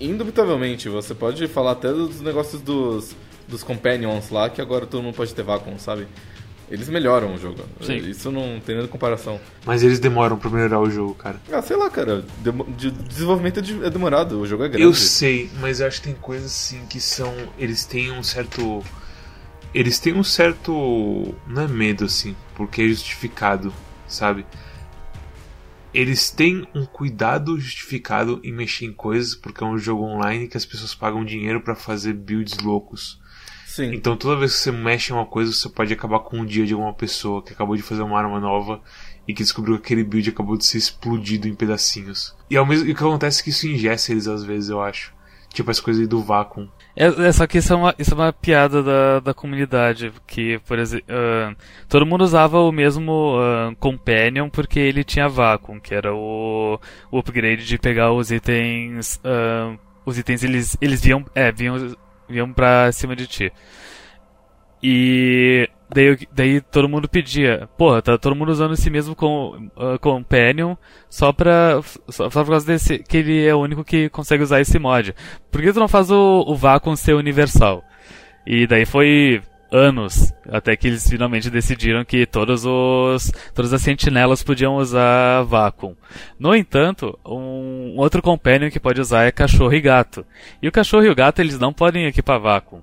indubitavelmente, você pode falar até dos negócios dos, dos companions lá, que agora todo mundo pode ter vácuo, sabe? Eles melhoram o jogo. Sim. Isso não tem nem comparação. Mas eles demoram pra melhorar o jogo, cara. Ah, sei lá, cara. De desenvolvimento é, é demorado, o jogo é grande. Eu sei, mas eu acho que tem coisas assim que são. Eles têm um certo eles têm um certo. Não é medo assim, porque é justificado, sabe? Eles têm um cuidado justificado em mexer em coisas, porque é um jogo online que as pessoas pagam dinheiro para fazer builds loucos. Sim. Então toda vez que você mexe em uma coisa, você pode acabar com um dia de alguma pessoa que acabou de fazer uma arma nova e que descobriu que aquele build acabou de ser explodido em pedacinhos. E, ao mesmo, e o que acontece é que isso ingessa eles às vezes, eu acho. Tipo as coisas do vácuo. É, é, só que isso é uma, isso é uma piada da, da comunidade, que, por exemplo, uh, todo mundo usava o mesmo uh, Companion porque ele tinha Vacuum, que era o, o upgrade de pegar os itens, uh, os itens eles, eles vinham, é, vinham, vinham pra cima de ti. E Daí, daí todo mundo pedia, porra, tá todo mundo usando esse mesmo com, uh, Companion só pra. Só, só por causa desse. que ele é o único que consegue usar esse mod. Por que tu não faz o, o Vacuum ser universal? E daí foi anos até que eles finalmente decidiram que todos os todas as sentinelas podiam usar Vacuum. No entanto, um outro companion que pode usar é cachorro e gato. E o cachorro e o gato eles não podem equipar Vacuum.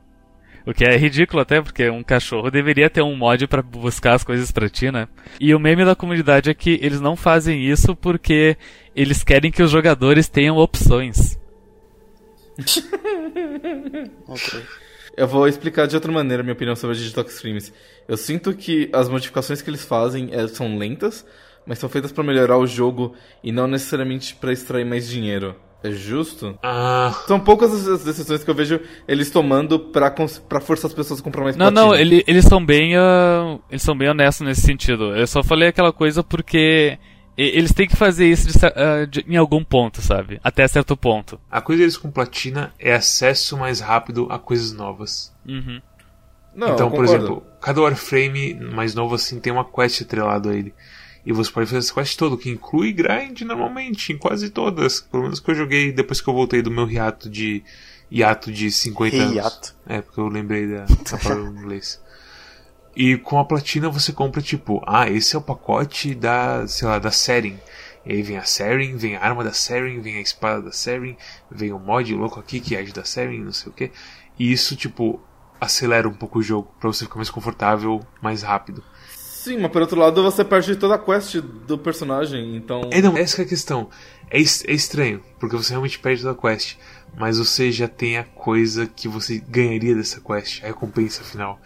O que é ridículo até, porque um cachorro deveria ter um mod para buscar as coisas pra ti, né? E o meme da comunidade é que eles não fazem isso porque eles querem que os jogadores tenham opções. okay. Eu vou explicar de outra maneira a minha opinião sobre a Digital Extremes. Eu sinto que as modificações que eles fazem é, são lentas, mas são feitas para melhorar o jogo e não necessariamente para extrair mais dinheiro. É justo? Ah. São poucas as decisões que eu vejo eles tomando pra, pra forçar as pessoas a comprar mais Não, platina. não, ele, eles são bem. Uh, eles são bem honestos nesse sentido. Eu só falei aquela coisa porque. Eles têm que fazer isso de, uh, de, em algum ponto, sabe? Até certo ponto. A coisa deles com platina é acesso mais rápido a coisas novas. Uhum. Não, então, por exemplo, cada Warframe mais novo assim tem uma quest atrelado a ele. E você pode fazer quest todo, que inclui grind normalmente, em quase todas. Pelo menos que eu joguei depois que eu voltei do meu hiato de. hiato de 50 anos. Hiato. É, porque eu lembrei da, da palavra em inglês. E com a platina você compra tipo, ah, esse é o pacote da, sei lá, da Seren. E aí vem a Seren, vem a arma da Seren, vem a espada da Seren, vem o mod louco aqui que age da Seren, não sei o que. E isso, tipo, acelera um pouco o jogo para você ficar mais confortável, mais rápido. Sim, mas por outro lado você perde toda a quest do personagem, então. É, não, essa é a questão. É, é estranho, porque você realmente perde toda a quest, mas você já tem a coisa que você ganharia dessa quest, a recompensa final.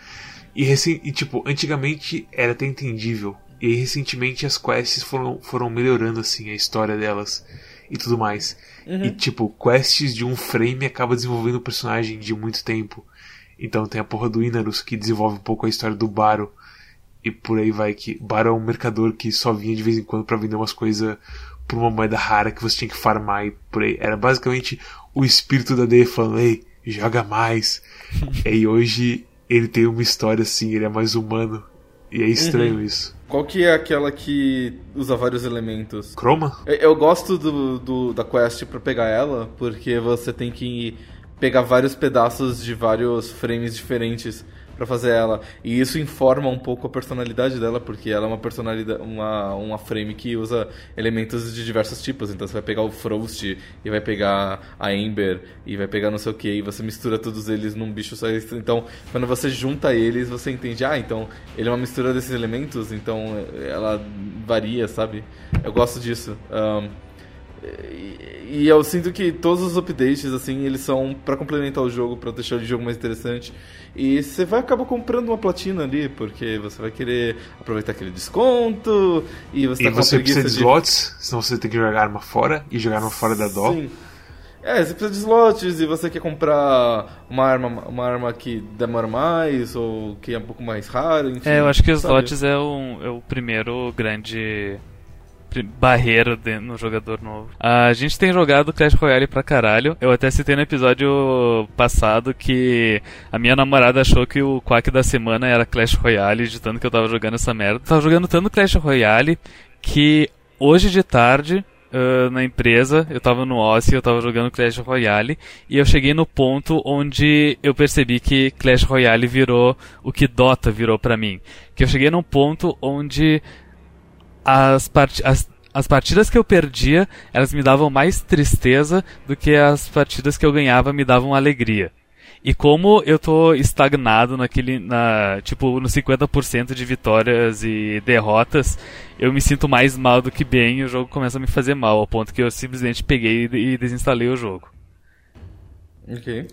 E, e tipo, antigamente era até entendível, e recentemente as quests foram, foram melhorando assim a história delas e tudo mais. Uhum. E tipo, quests de um frame acaba desenvolvendo o personagem de muito tempo. Então tem a porra do Inarus que desenvolve um pouco a história do Baro e por aí vai que Baro é um mercador que só vinha de vez em quando para vender umas coisas por uma moeda rara que você tinha que farmar e por aí. Era basicamente o espírito da D falando, ei, joga mais. e hoje ele tem uma história assim, ele é mais humano. E é estranho uhum. isso. Qual que é aquela que usa vários elementos? Chroma? Eu gosto do, do da quest para pegar ela, porque você tem que pegar vários pedaços de vários frames diferentes para fazer ela. E isso informa um pouco a personalidade dela, porque ela é uma personalidade, uma, uma frame que usa elementos de diversos tipos. Então você vai pegar o Frost e vai pegar a Ember e vai pegar não sei o que, e você mistura todos eles num bicho só. Então, quando você junta eles, você entende, ah, então ele é uma mistura desses elementos, então ela varia, sabe? Eu gosto disso. Um, e, e eu sinto que todos os updates, assim, eles são para complementar o jogo, para deixar o jogo mais interessante. E você vai acabar comprando uma platina ali, porque você vai querer aproveitar aquele desconto. E você, e tá você precisa de slots, senão você tem que jogar arma fora e jogar arma fora da dó. Sim. É, você precisa de slots e você quer comprar uma arma, uma arma que demora mais ou que é um pouco mais rara. Enfim, é, eu acho que os slots é, um, é o primeiro grande barreira no jogador novo. A gente tem jogado Clash Royale pra caralho. Eu até citei no episódio passado que a minha namorada achou que o quack da semana era Clash Royale, de tanto que eu tava jogando essa merda. Eu tava jogando tanto Clash Royale que hoje de tarde Uh, na empresa, eu tava no Ossi, eu tava jogando Clash Royale, e eu cheguei no ponto onde eu percebi que Clash Royale virou o que Dota virou para mim. Que eu cheguei num ponto onde as, part as, as partidas que eu perdia, elas me davam mais tristeza do que as partidas que eu ganhava me davam alegria. E como eu tô estagnado naquele, na, tipo, no 50% de vitórias e derrotas, eu me sinto mais mal do que bem e o jogo começa a me fazer mal, ao ponto que eu simplesmente peguei e desinstalei o jogo. Ok.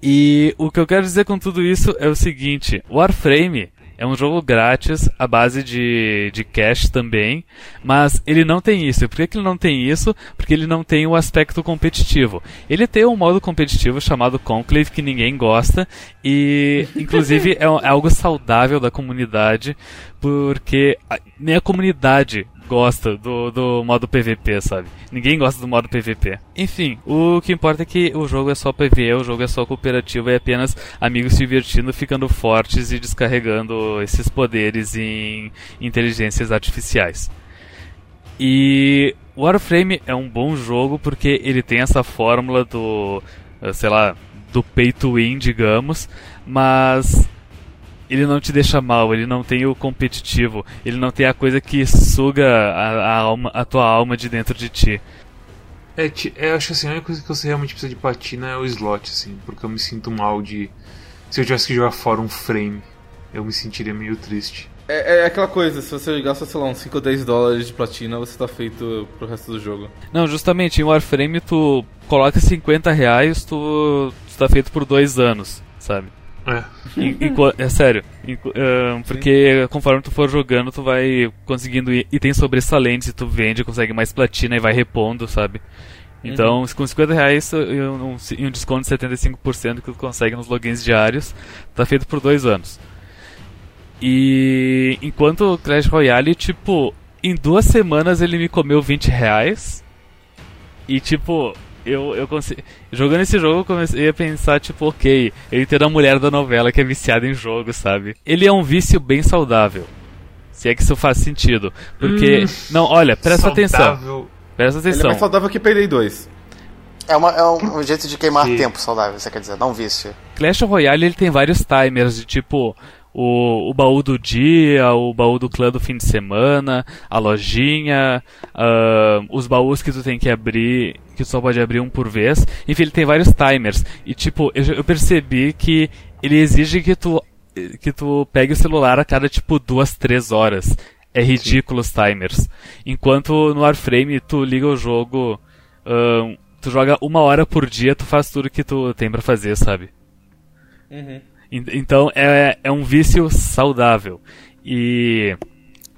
E o que eu quero dizer com tudo isso é o seguinte: Warframe é um jogo grátis, à base de, de cash também, mas ele não tem isso. E por que, ele não tem isso? Porque ele não tem o aspecto competitivo. Ele tem um modo competitivo chamado Conclave que ninguém gosta e, inclusive, é, é algo saudável da comunidade, porque nem a comunidade gosta do, do modo PVP, sabe? Ninguém gosta do modo PVP. Enfim, o que importa é que o jogo é só PVE, o jogo é só cooperativo, é apenas amigos se divertindo, ficando fortes e descarregando esses poderes em inteligências artificiais. E Warframe é um bom jogo porque ele tem essa fórmula do, sei lá, do pay to win, digamos, mas ele não te deixa mal, ele não tem o competitivo, ele não tem a coisa que suga a, a, alma, a tua alma de dentro de ti. É, eu acho assim, a única coisa que você realmente precisa de platina é o slot, assim, porque eu me sinto mal de. Se eu tivesse que jogar fora um frame, eu me sentiria meio triste. É, é aquela coisa, se você gasta, sei lá, uns 5 ou 10 dólares de platina, você tá feito pro resto do jogo. Não, justamente, em Warframe tu coloca 50 reais, tu, tu tá feito por dois anos, sabe? É. é sério. porque conforme tu for jogando, tu vai conseguindo itens sobressalentes e tu vende, consegue mais platina e vai repondo, sabe? Então, uhum. com 50 reais e um, um, desconto de 75% que tu consegue nos logins diários, tá feito por dois anos. E enquanto o Clash Royale, tipo, em duas semanas ele me comeu 20 reais. E tipo, eu, eu consegui. Jogando esse jogo, eu comecei a pensar, tipo, ok, eu entendo a mulher da novela que é viciada em jogo, sabe? Ele é um vício bem saudável. Se é que isso faz sentido. Porque. Hum, não, olha, presta saudável. atenção. Presta atenção. Ele é mais saudável que Payday 2. É, uma, é um, um jeito de queimar que... tempo saudável, você quer dizer, não um vício. Clash Royale ele tem vários timers de tipo o, o baú do dia, o baú do clã do fim de semana, a lojinha, uh, os baús que tu tem que abrir, que tu só pode abrir um por vez. Enfim, ele tem vários timers. E tipo, eu, eu percebi que ele exige que tu, que tu pegue o celular a cada tipo duas, três horas. É ridículo os timers. Enquanto no Warframe tu liga o jogo, uh, tu joga uma hora por dia, tu faz tudo que tu tem para fazer, sabe? Uhum. Então é, é um vício saudável. E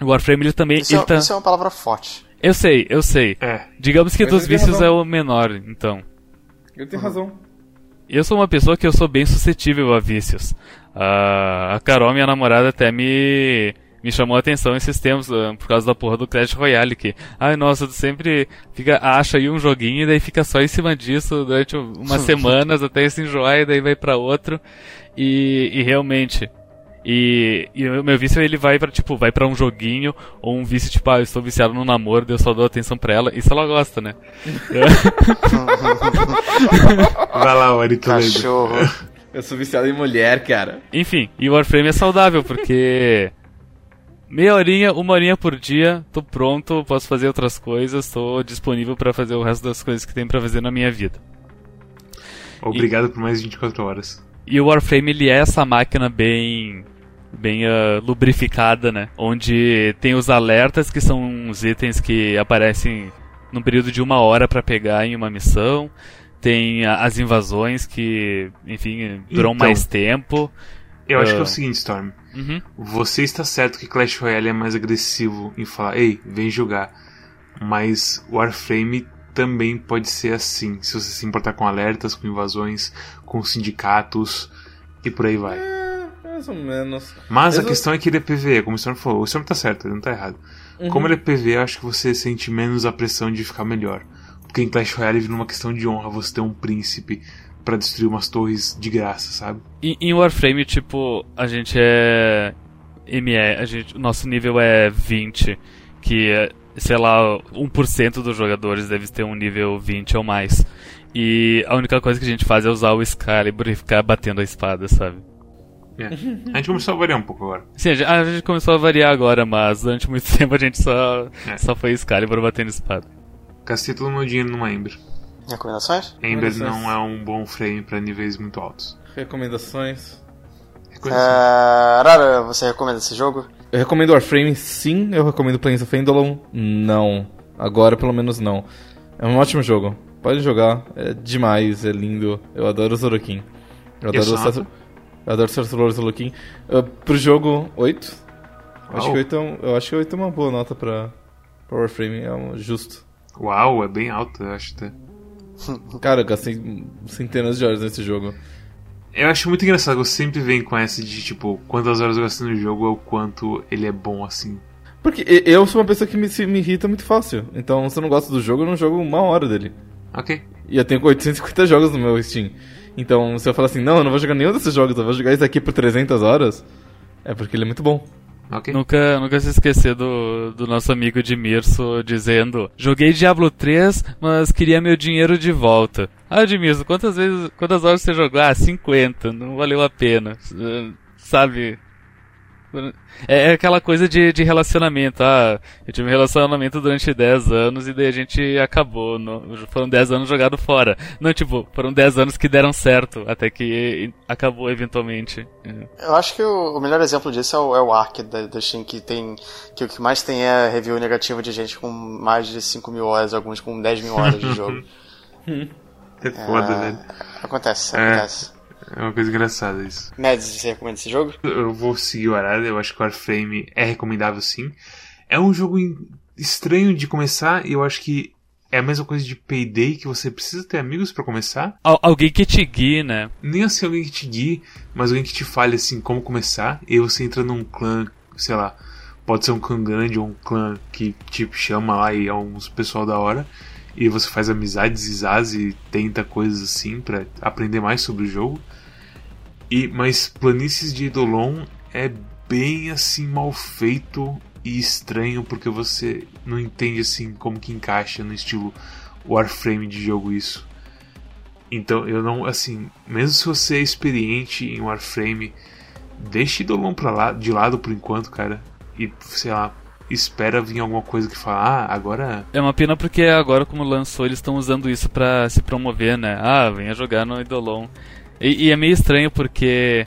o Warframe ele também. Isso, ele é, tá... isso é uma palavra forte. Eu sei, eu sei. É. Digamos que dos vícios é o menor, então. Eu tenho razão. Eu sou uma pessoa que eu sou bem suscetível a vícios. Uh, a Carol, minha namorada, até me me chamou a atenção esses tempos uh, por causa da porra do Clash Royale que, ai nossa, tu sempre fica acha aí um joguinho e daí fica só em cima disso durante umas semanas até se enjoar e daí vai para outro. E, e realmente. E, e o meu vício ele vai para tipo, vai para um joguinho ou um vício tipo, ah, eu estou viciado no namoro, eu só dou atenção pra ela. Isso ela gosta, né? vai lá, Ori Cachorro. Eu sou viciado em mulher, cara. Enfim, e o Warframe é saudável porque meia horinha, uma horinha por dia, tô pronto, posso fazer outras coisas, tô disponível para fazer o resto das coisas que tem para fazer na minha vida. Obrigado e... por mais 24 horas. E o Warframe ele é essa máquina bem bem uh, lubrificada, né? Onde tem os alertas que são os itens que aparecem num período de uma hora para pegar em uma missão. Tem as invasões que, enfim, duram então, mais tempo. Eu uh... acho que é o ah, seguinte, Storm. Uhum. Você está certo que Clash Royale é mais agressivo em falar, ei, vem jogar. Mas Warframe também pode ser assim, se você se importar com alertas, com invasões, com sindicatos e por aí vai. É, mais ou menos. Mas a questão é que ele é PVE, como o Storm falou. O Storm tá certo, ele não tá errado. Uhum. Como ele é PVE, acho que você sente menos a pressão de ficar melhor. Porque em Clash Royale vira uma questão de honra você ter um príncipe para destruir umas torres de graça, sabe? E, em Warframe, tipo, a gente é. ME, a gente, o nosso nível é 20, que é sei lá, 1% dos jogadores deve ter um nível 20 ou mais. E a única coisa que a gente faz é usar o Excalibur e ficar batendo a espada, sabe? É. A gente começou a variar um pouco agora. Sim, a gente, a gente, começou a variar agora, mas durante muito tempo a gente só, é. só foi Excalibur batendo espada. Gastei todo o meu dinheiro numa Ember. Recomendações? Ember não é um bom frame para níveis muito altos. Recomendações? Uh, Rara, você recomenda esse jogo? Eu recomendo Warframe, sim. Eu recomendo Planes of Endolon, não. Agora, pelo menos, não. É um ótimo jogo. Pode jogar. É demais, é lindo. Eu adoro Zorokin. Eu adoro o Seth... Eu adoro o Zorokin. Uh, pro jogo, 8. Acho que 8 é um... Eu acho que 8 é uma boa nota pra, pra Warframe. É um... justo. Uau, é bem alto, eu acho até. Cara, eu gastei centenas de horas nesse jogo. Eu acho muito engraçado, eu sempre venho com essa de tipo, quantas horas eu gastei no jogo é o quanto ele é bom assim. Porque eu sou uma pessoa que me, se- me irrita muito fácil. Então, se eu não gosto do jogo, eu não jogo uma hora dele. Ok. E eu tenho 850 jogos no meu Steam. Então, se eu falar assim, não, eu não vou jogar nenhum desses jogos, eu vou jogar esse aqui por 300 horas, é porque ele é muito bom. Ok. Nunca, nunca se esquecer do, do nosso amigo Edmirso dizendo: Joguei Diablo 3, mas queria meu dinheiro de volta. Ah, Edmirso, quantas vezes, quantas horas você jogou? Ah, 50, não valeu a pena. Eh, Sabe? É aquela coisa de, de relacionamento. Ah, eu tive um relacionamento durante 10 anos e daí a gente acabou. No, foram 10 anos jogados fora. Não, tipo, foram 10 anos que deram certo, até que acabou eventualmente. É. Eu acho que o, o melhor exemplo disso é o, é o Ark da, da Steam, que tem. que o que mais tem é review negativo de gente com mais de 5 mil horas, alguns com 10 mil horas de jogo. É foda, É, velho. Acontece, É. acontece. É uma coisa engraçada isso. Mads, você recomenda esse jogo? Eu vou seguir o Arara, eu acho que o Warframe é recomendável sim. É um jogo estranho de começar e eu acho que é a mesma coisa de Payday, que você precisa ter amigos pra começar. Al- alguém que te guie, né? Nem assim alguém que te guie, mas alguém que te fale assim como começar. E aí você entra num clã, sei lá, pode ser um clã grande ou um clã que tipo chama lá e é uns pessoal da hora. E você faz amizades zaz e tenta coisas assim pra aprender mais sobre o jogo. E mas Planícies de Eidolon é bem assim mal feito e estranho porque você não entende assim como que encaixa no estilo Warframe de jogo isso. Então eu não assim, mesmo se você é experiente em Warframe, deixe Eidolon pra lá, de lado por enquanto, cara. E sei lá, espera vir alguma coisa que fala, ah, agora É uma pena porque agora, como lançou, eles estão usando isso pra se promover, né? Ah, venha jogar no Idolon. E, e é meio estranho porque.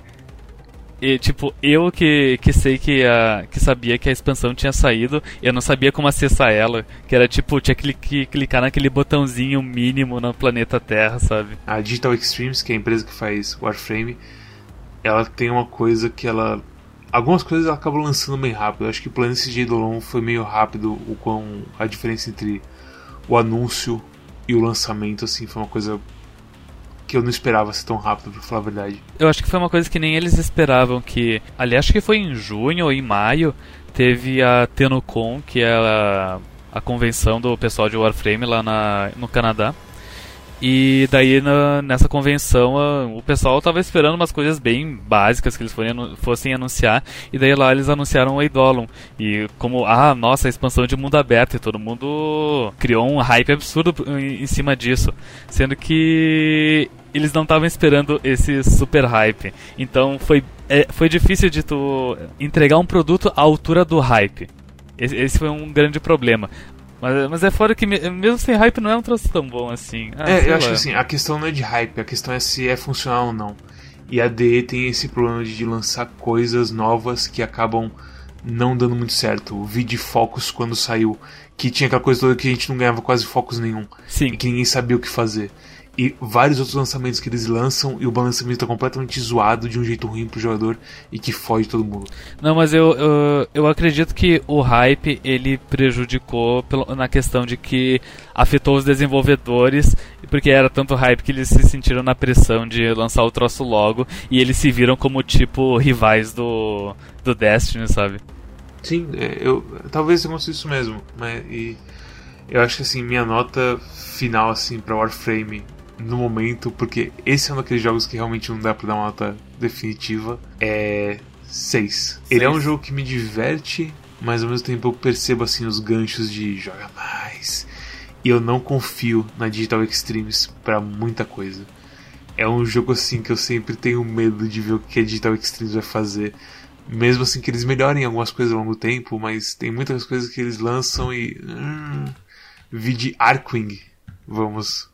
e, tipo, eu que, que sei que, a, que sabia que a expansão tinha saído, eu não sabia como acessar ela. Que era tipo, tinha que cli- clicar naquele botãozinho mínimo no planeta Terra, sabe? A Digital Extremes, que é a empresa que faz Warframe, ela tem uma coisa que ela. Algumas coisas ela acaba lançando bem rápido. Eu acho que Planet de Eidolon foi meio rápido o quão a diferença entre o anúncio e o lançamento assim foi uma coisa que eu não esperava ser tão rápido, pra falar a verdade. Eu acho que foi uma coisa que nem eles esperavam que. Aliás, acho que foi em junho ou em maio. Teve a Tenocon, que é a, a convenção do pessoal de Warframe lá na, no Canadá. E daí na- nessa convenção a- o pessoal tava esperando umas coisas bem básicas que eles forem fossem anunciar. E daí lá eles anunciaram o Eidolon. E como, ah, nossa, expansão de mundo aberto. E todo mundo criou um hype absurdo em, em cima disso. Sendo que eles não estavam esperando esse super hype. Então foi, é, foi difícil de tu entregar um produto à altura do hype. Esse foi um grande problema. Mas, mas é fora que me- mesmo sem hype não é um troço tão bom assim. Ah, é, eu acho lá. que assim, a questão não é de hype, a questão é se é funcional ou não. E a DE tem esse problema de lançar coisas novas que acabam não dando muito certo. O vídeo Focus quando saiu, que tinha aquela coisa toda que a gente não ganhava quase focus nenhum. Sim. E que ninguém sabia o que fazer. E vários outros lançamentos que eles lançam e o balanceamento tá completamente zoado de um jeito ruim pro jogador e que foge todo mundo. Não, mas eu, eu, eu acredito que o hype ele prejudicou pelo- na questão de que afetou os desenvolvedores, porque era tanto hype que eles se sentiram na pressão de lançar o troço logo e eles se viram como tipo rivais do, do Destiny, sabe? Sim, é, eu talvez aconteça isso mesmo, mas e eu acho que assim minha nota final assim para Warframe no momento, porque esse é um daqueles jogos que realmente não dá pra dar uma nota definitiva, é 6. Ele é um jogo que me diverte, mas ao mesmo tempo eu percebo assim os ganchos de joga mais. E eu não confio na Digital Extremes pra muita coisa. É um jogo assim que eu sempre tenho medo de ver o que a Digital Extremes vai fazer. Mesmo assim que eles melhorem algumas coisas ao longo do tempo, mas tem muitas coisas que eles lançam e. Hum, vi de Arkwing, vamos,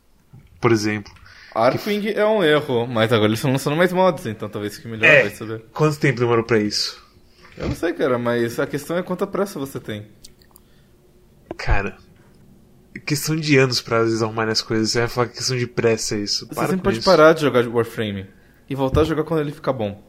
por exemplo. Arkwing é um erro, mas agora eles estão lançando mais mods, então talvez fique melhor, É. vai saber. Quanto tempo demorou pra isso? Eu não sei, cara, mas a questão é quanta pressa você tem. Cara, questão de anos pra eles arrumarem as coisas. Você vai falar que é questão de pressa isso. Você Para sempre com pode isso. parar de jogar Warframe e voltar a jogar quando ele ficar bom.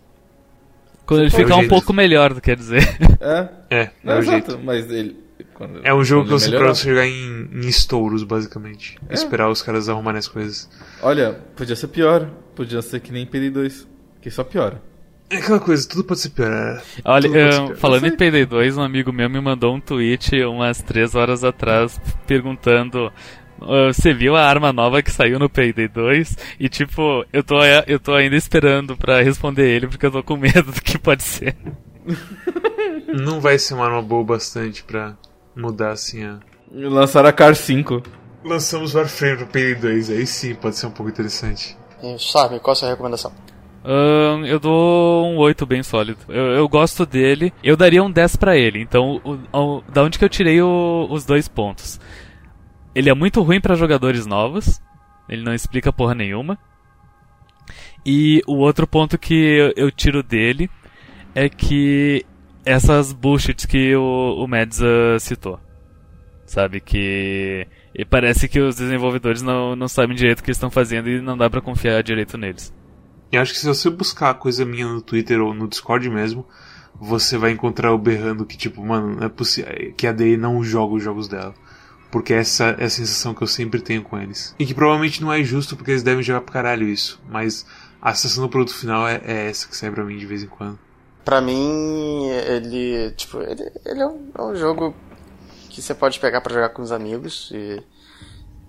Quando ele É ficar um jeito. pouco melhor, quer dizer. É, É, é não, o exato, jeito. mas ele... quando- É um jogo que você pra você jogar em, em estouros, basicamente. É. Esperar os caras arrumarem as coisas. Olha, podia ser pior. Podia ser que nem PD2, que só piora. É aquela coisa, tudo pode ser pior. Olha, Tudo pode ser eu- pior. falando Não em Payday 2, um amigo meu me mandou um tweet umas três horas atrás perguntando. "Ah, Você viu a arma nova que saiu no Payday 2? E tipo, eu tô, eu tô ainda esperando pra responder ele porque eu tô com medo do que pode ser. Não vai ser uma arma boa o bastante pra mudar assim a. Lançaram a Car 5. Lançamos Warframe pro PD2, aí sim pode ser um pouco interessante. Sabe, qual a sua recomendação? Ahn, eu dou um 8 bem sólido. Eu, eu gosto dele. Eu daria um 10 pra ele. Então, o, o- da onde que eu tirei o- os dois pontos? Ele é muito ruim pra jogadores novos. Ele não explica porra nenhuma. E o outro ponto que eu, eu tiro dele é que essas bullshits que o, o Mads ah, citou. Sabe? Que e parece que os desenvolvedores não, não sabem direito o que estão fazendo e não dá pra confiar direito neles. E acho que se você buscar coisa minha no Twitter ou no Discord mesmo, você vai encontrar eu berrando que, tipo, mano, é possível. Que a DE não joga os jogos dela. Porque essa é a sensação que eu sempre tenho com eles. E que provavelmente não é justo porque eles devem jogar pro caralho isso. Mas a sensação do produto final é, é essa que sai pra mim de vez em quando. Pra mim, ele. Tipo, ele, ele é, um, é um jogo que você pode pegar pra jogar com os amigos e.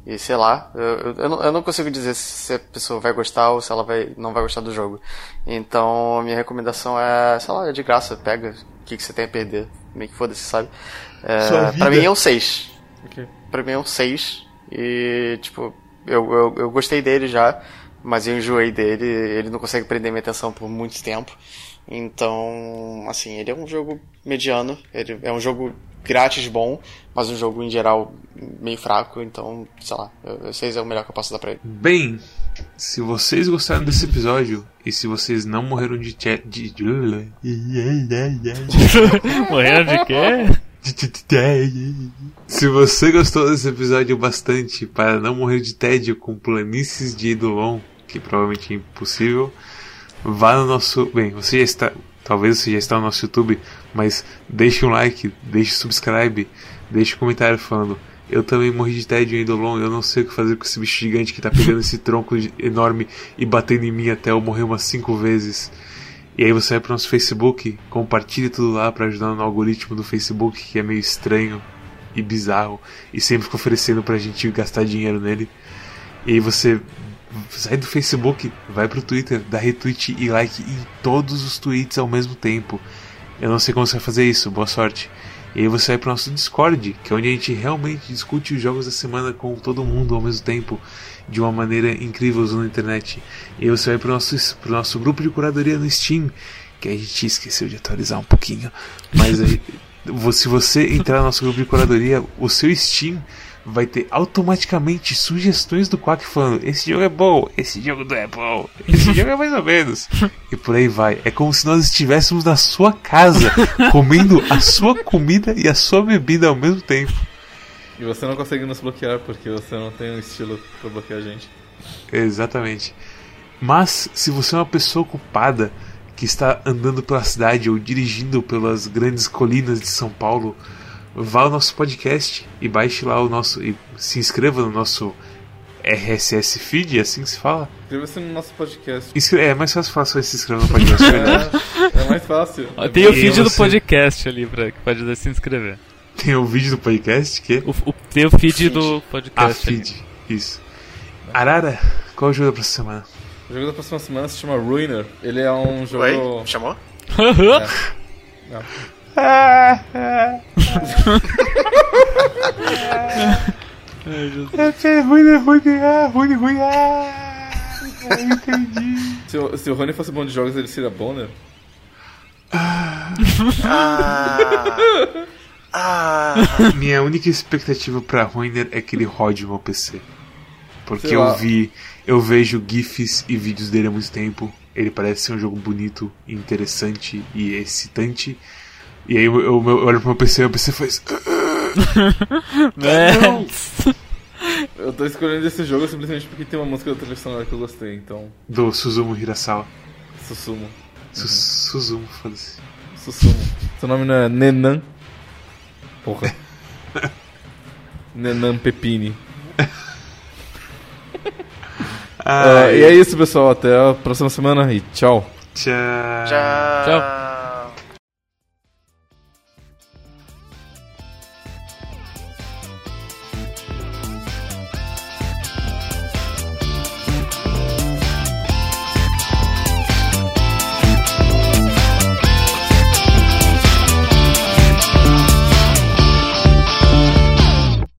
E sei lá, eu, eu, eu não, eu não consigo dizer se a pessoa vai gostar ou se ela vai, não vai gostar do jogo. Então, a minha recomendação é, sei lá, é de graça, pega o que, que você tem a perder. Meio que foda-se, sabe? É, pra mim é um 6. Ok. Pra mim é um 6. E, tipo, eu, eu, eu gostei dele já, mas eu enjoei dele. Ele não consegue prender minha atenção por muito tempo. Então, assim, ele é um jogo mediano. Ele é um jogo grátis bom, mas um jogo em geral meio fraco. Então, sei lá, 6 é o melhor que eu posso dar pra ele. Bem, se vocês gostaram desse episódio e se vocês não morreram de. Che de... Morrendo de quê? Se você gostou desse episódio bastante para não morrer de tédio com planícies de Idolon, que provavelmente é impossível, vá no nosso. Bem, você já está. Talvez você já está no nosso YouTube, mas deixe um like, deixe um subscribe, deixe um comentário falando. Eu também morri de tédio em Idolon, eu não sei o que fazer com esse bicho gigante que tá pegando esse tronco enorme e batendo em mim até eu morrer umas 5 vezes. E aí você vai pro nosso Facebook, compartilha tudo lá pra ajudar no algoritmo do Facebook, que é meio estranho e bizarro, e sempre fica oferecendo pra gente gastar dinheiro nele. E aí você sai do Facebook, vai pro Twitter, dá retweet e like em todos os tweets ao mesmo tempo. Eu não sei como você vai fazer isso, boa sorte. E aí você vai pro nosso Discord, que é onde a gente realmente discute os jogos da semana com todo mundo ao mesmo tempo, de uma maneira incrível usando a internet. E aí você vai pro nosso, pro nosso grupo de curadoria no Steam, que a gente esqueceu de atualizar um pouquinho. Mas aí, se você entrar no nosso grupo de curadoria, o seu Steam vai ter automaticamente sugestões do Quack falando: esse jogo é bom, esse jogo não é bom, esse jogo é mais ou menos. E por aí vai. É como se nós estivéssemos na sua casa, comendo a sua comida e a sua bebida ao mesmo tempo. E você não consegue nos bloquear porque você não tem um estilo pra bloquear a gente. Exatamente. Mas se você é uma pessoa ocupada que está andando pela cidade ou dirigindo pelas grandes colinas de São Paulo, vá ao nosso podcast e baixe lá o nosso e se inscreva no nosso RSS feed, é assim que se fala. Inscreva-se no nosso podcast. Inscre- é mais fácil falar só se inscreva no podcast, é. É, é mais fácil. Ó, Tem o feed do podcast ali pra, que pode se inscrever. Tem o vídeo do podcast que O, o- tem o feed, Feed. do a podcast. ali. feed. Isso. Arara, qual ajuda pra essa semana? O jogo da próxima semana se chama Ruiner. Ele é um jogo. Oi? Chamou? Não. É ruim, é ruim, ah, ruim, ruim, ah. Entendi. Se, o- se o Rony fosse bom de jogos, ele seria Boner. Ah. Ah. Minha única expectativa pra Ruiner é que ele rode o meu PC. Porque eu vi, eu vejo GIFs e vídeos dele há muito tempo. Ele parece ser um jogo bonito, interessante e excitante. E aí eu, eu- eu olho pro meu PC e o PC faz. Né? Eu tô escolhendo esse jogo simplesmente porque tem uma música da trilha sonora que eu gostei, então. Do Suzumu Hirasawa. Susumo. Su Suzumu, foda-se. Susumo. Seu nome não é Nenan? Porra. Nenan Pepini. Ah, É, e é isso, pessoal. Até a próxima semana e tchau. Tchau. Tchau. Tchau.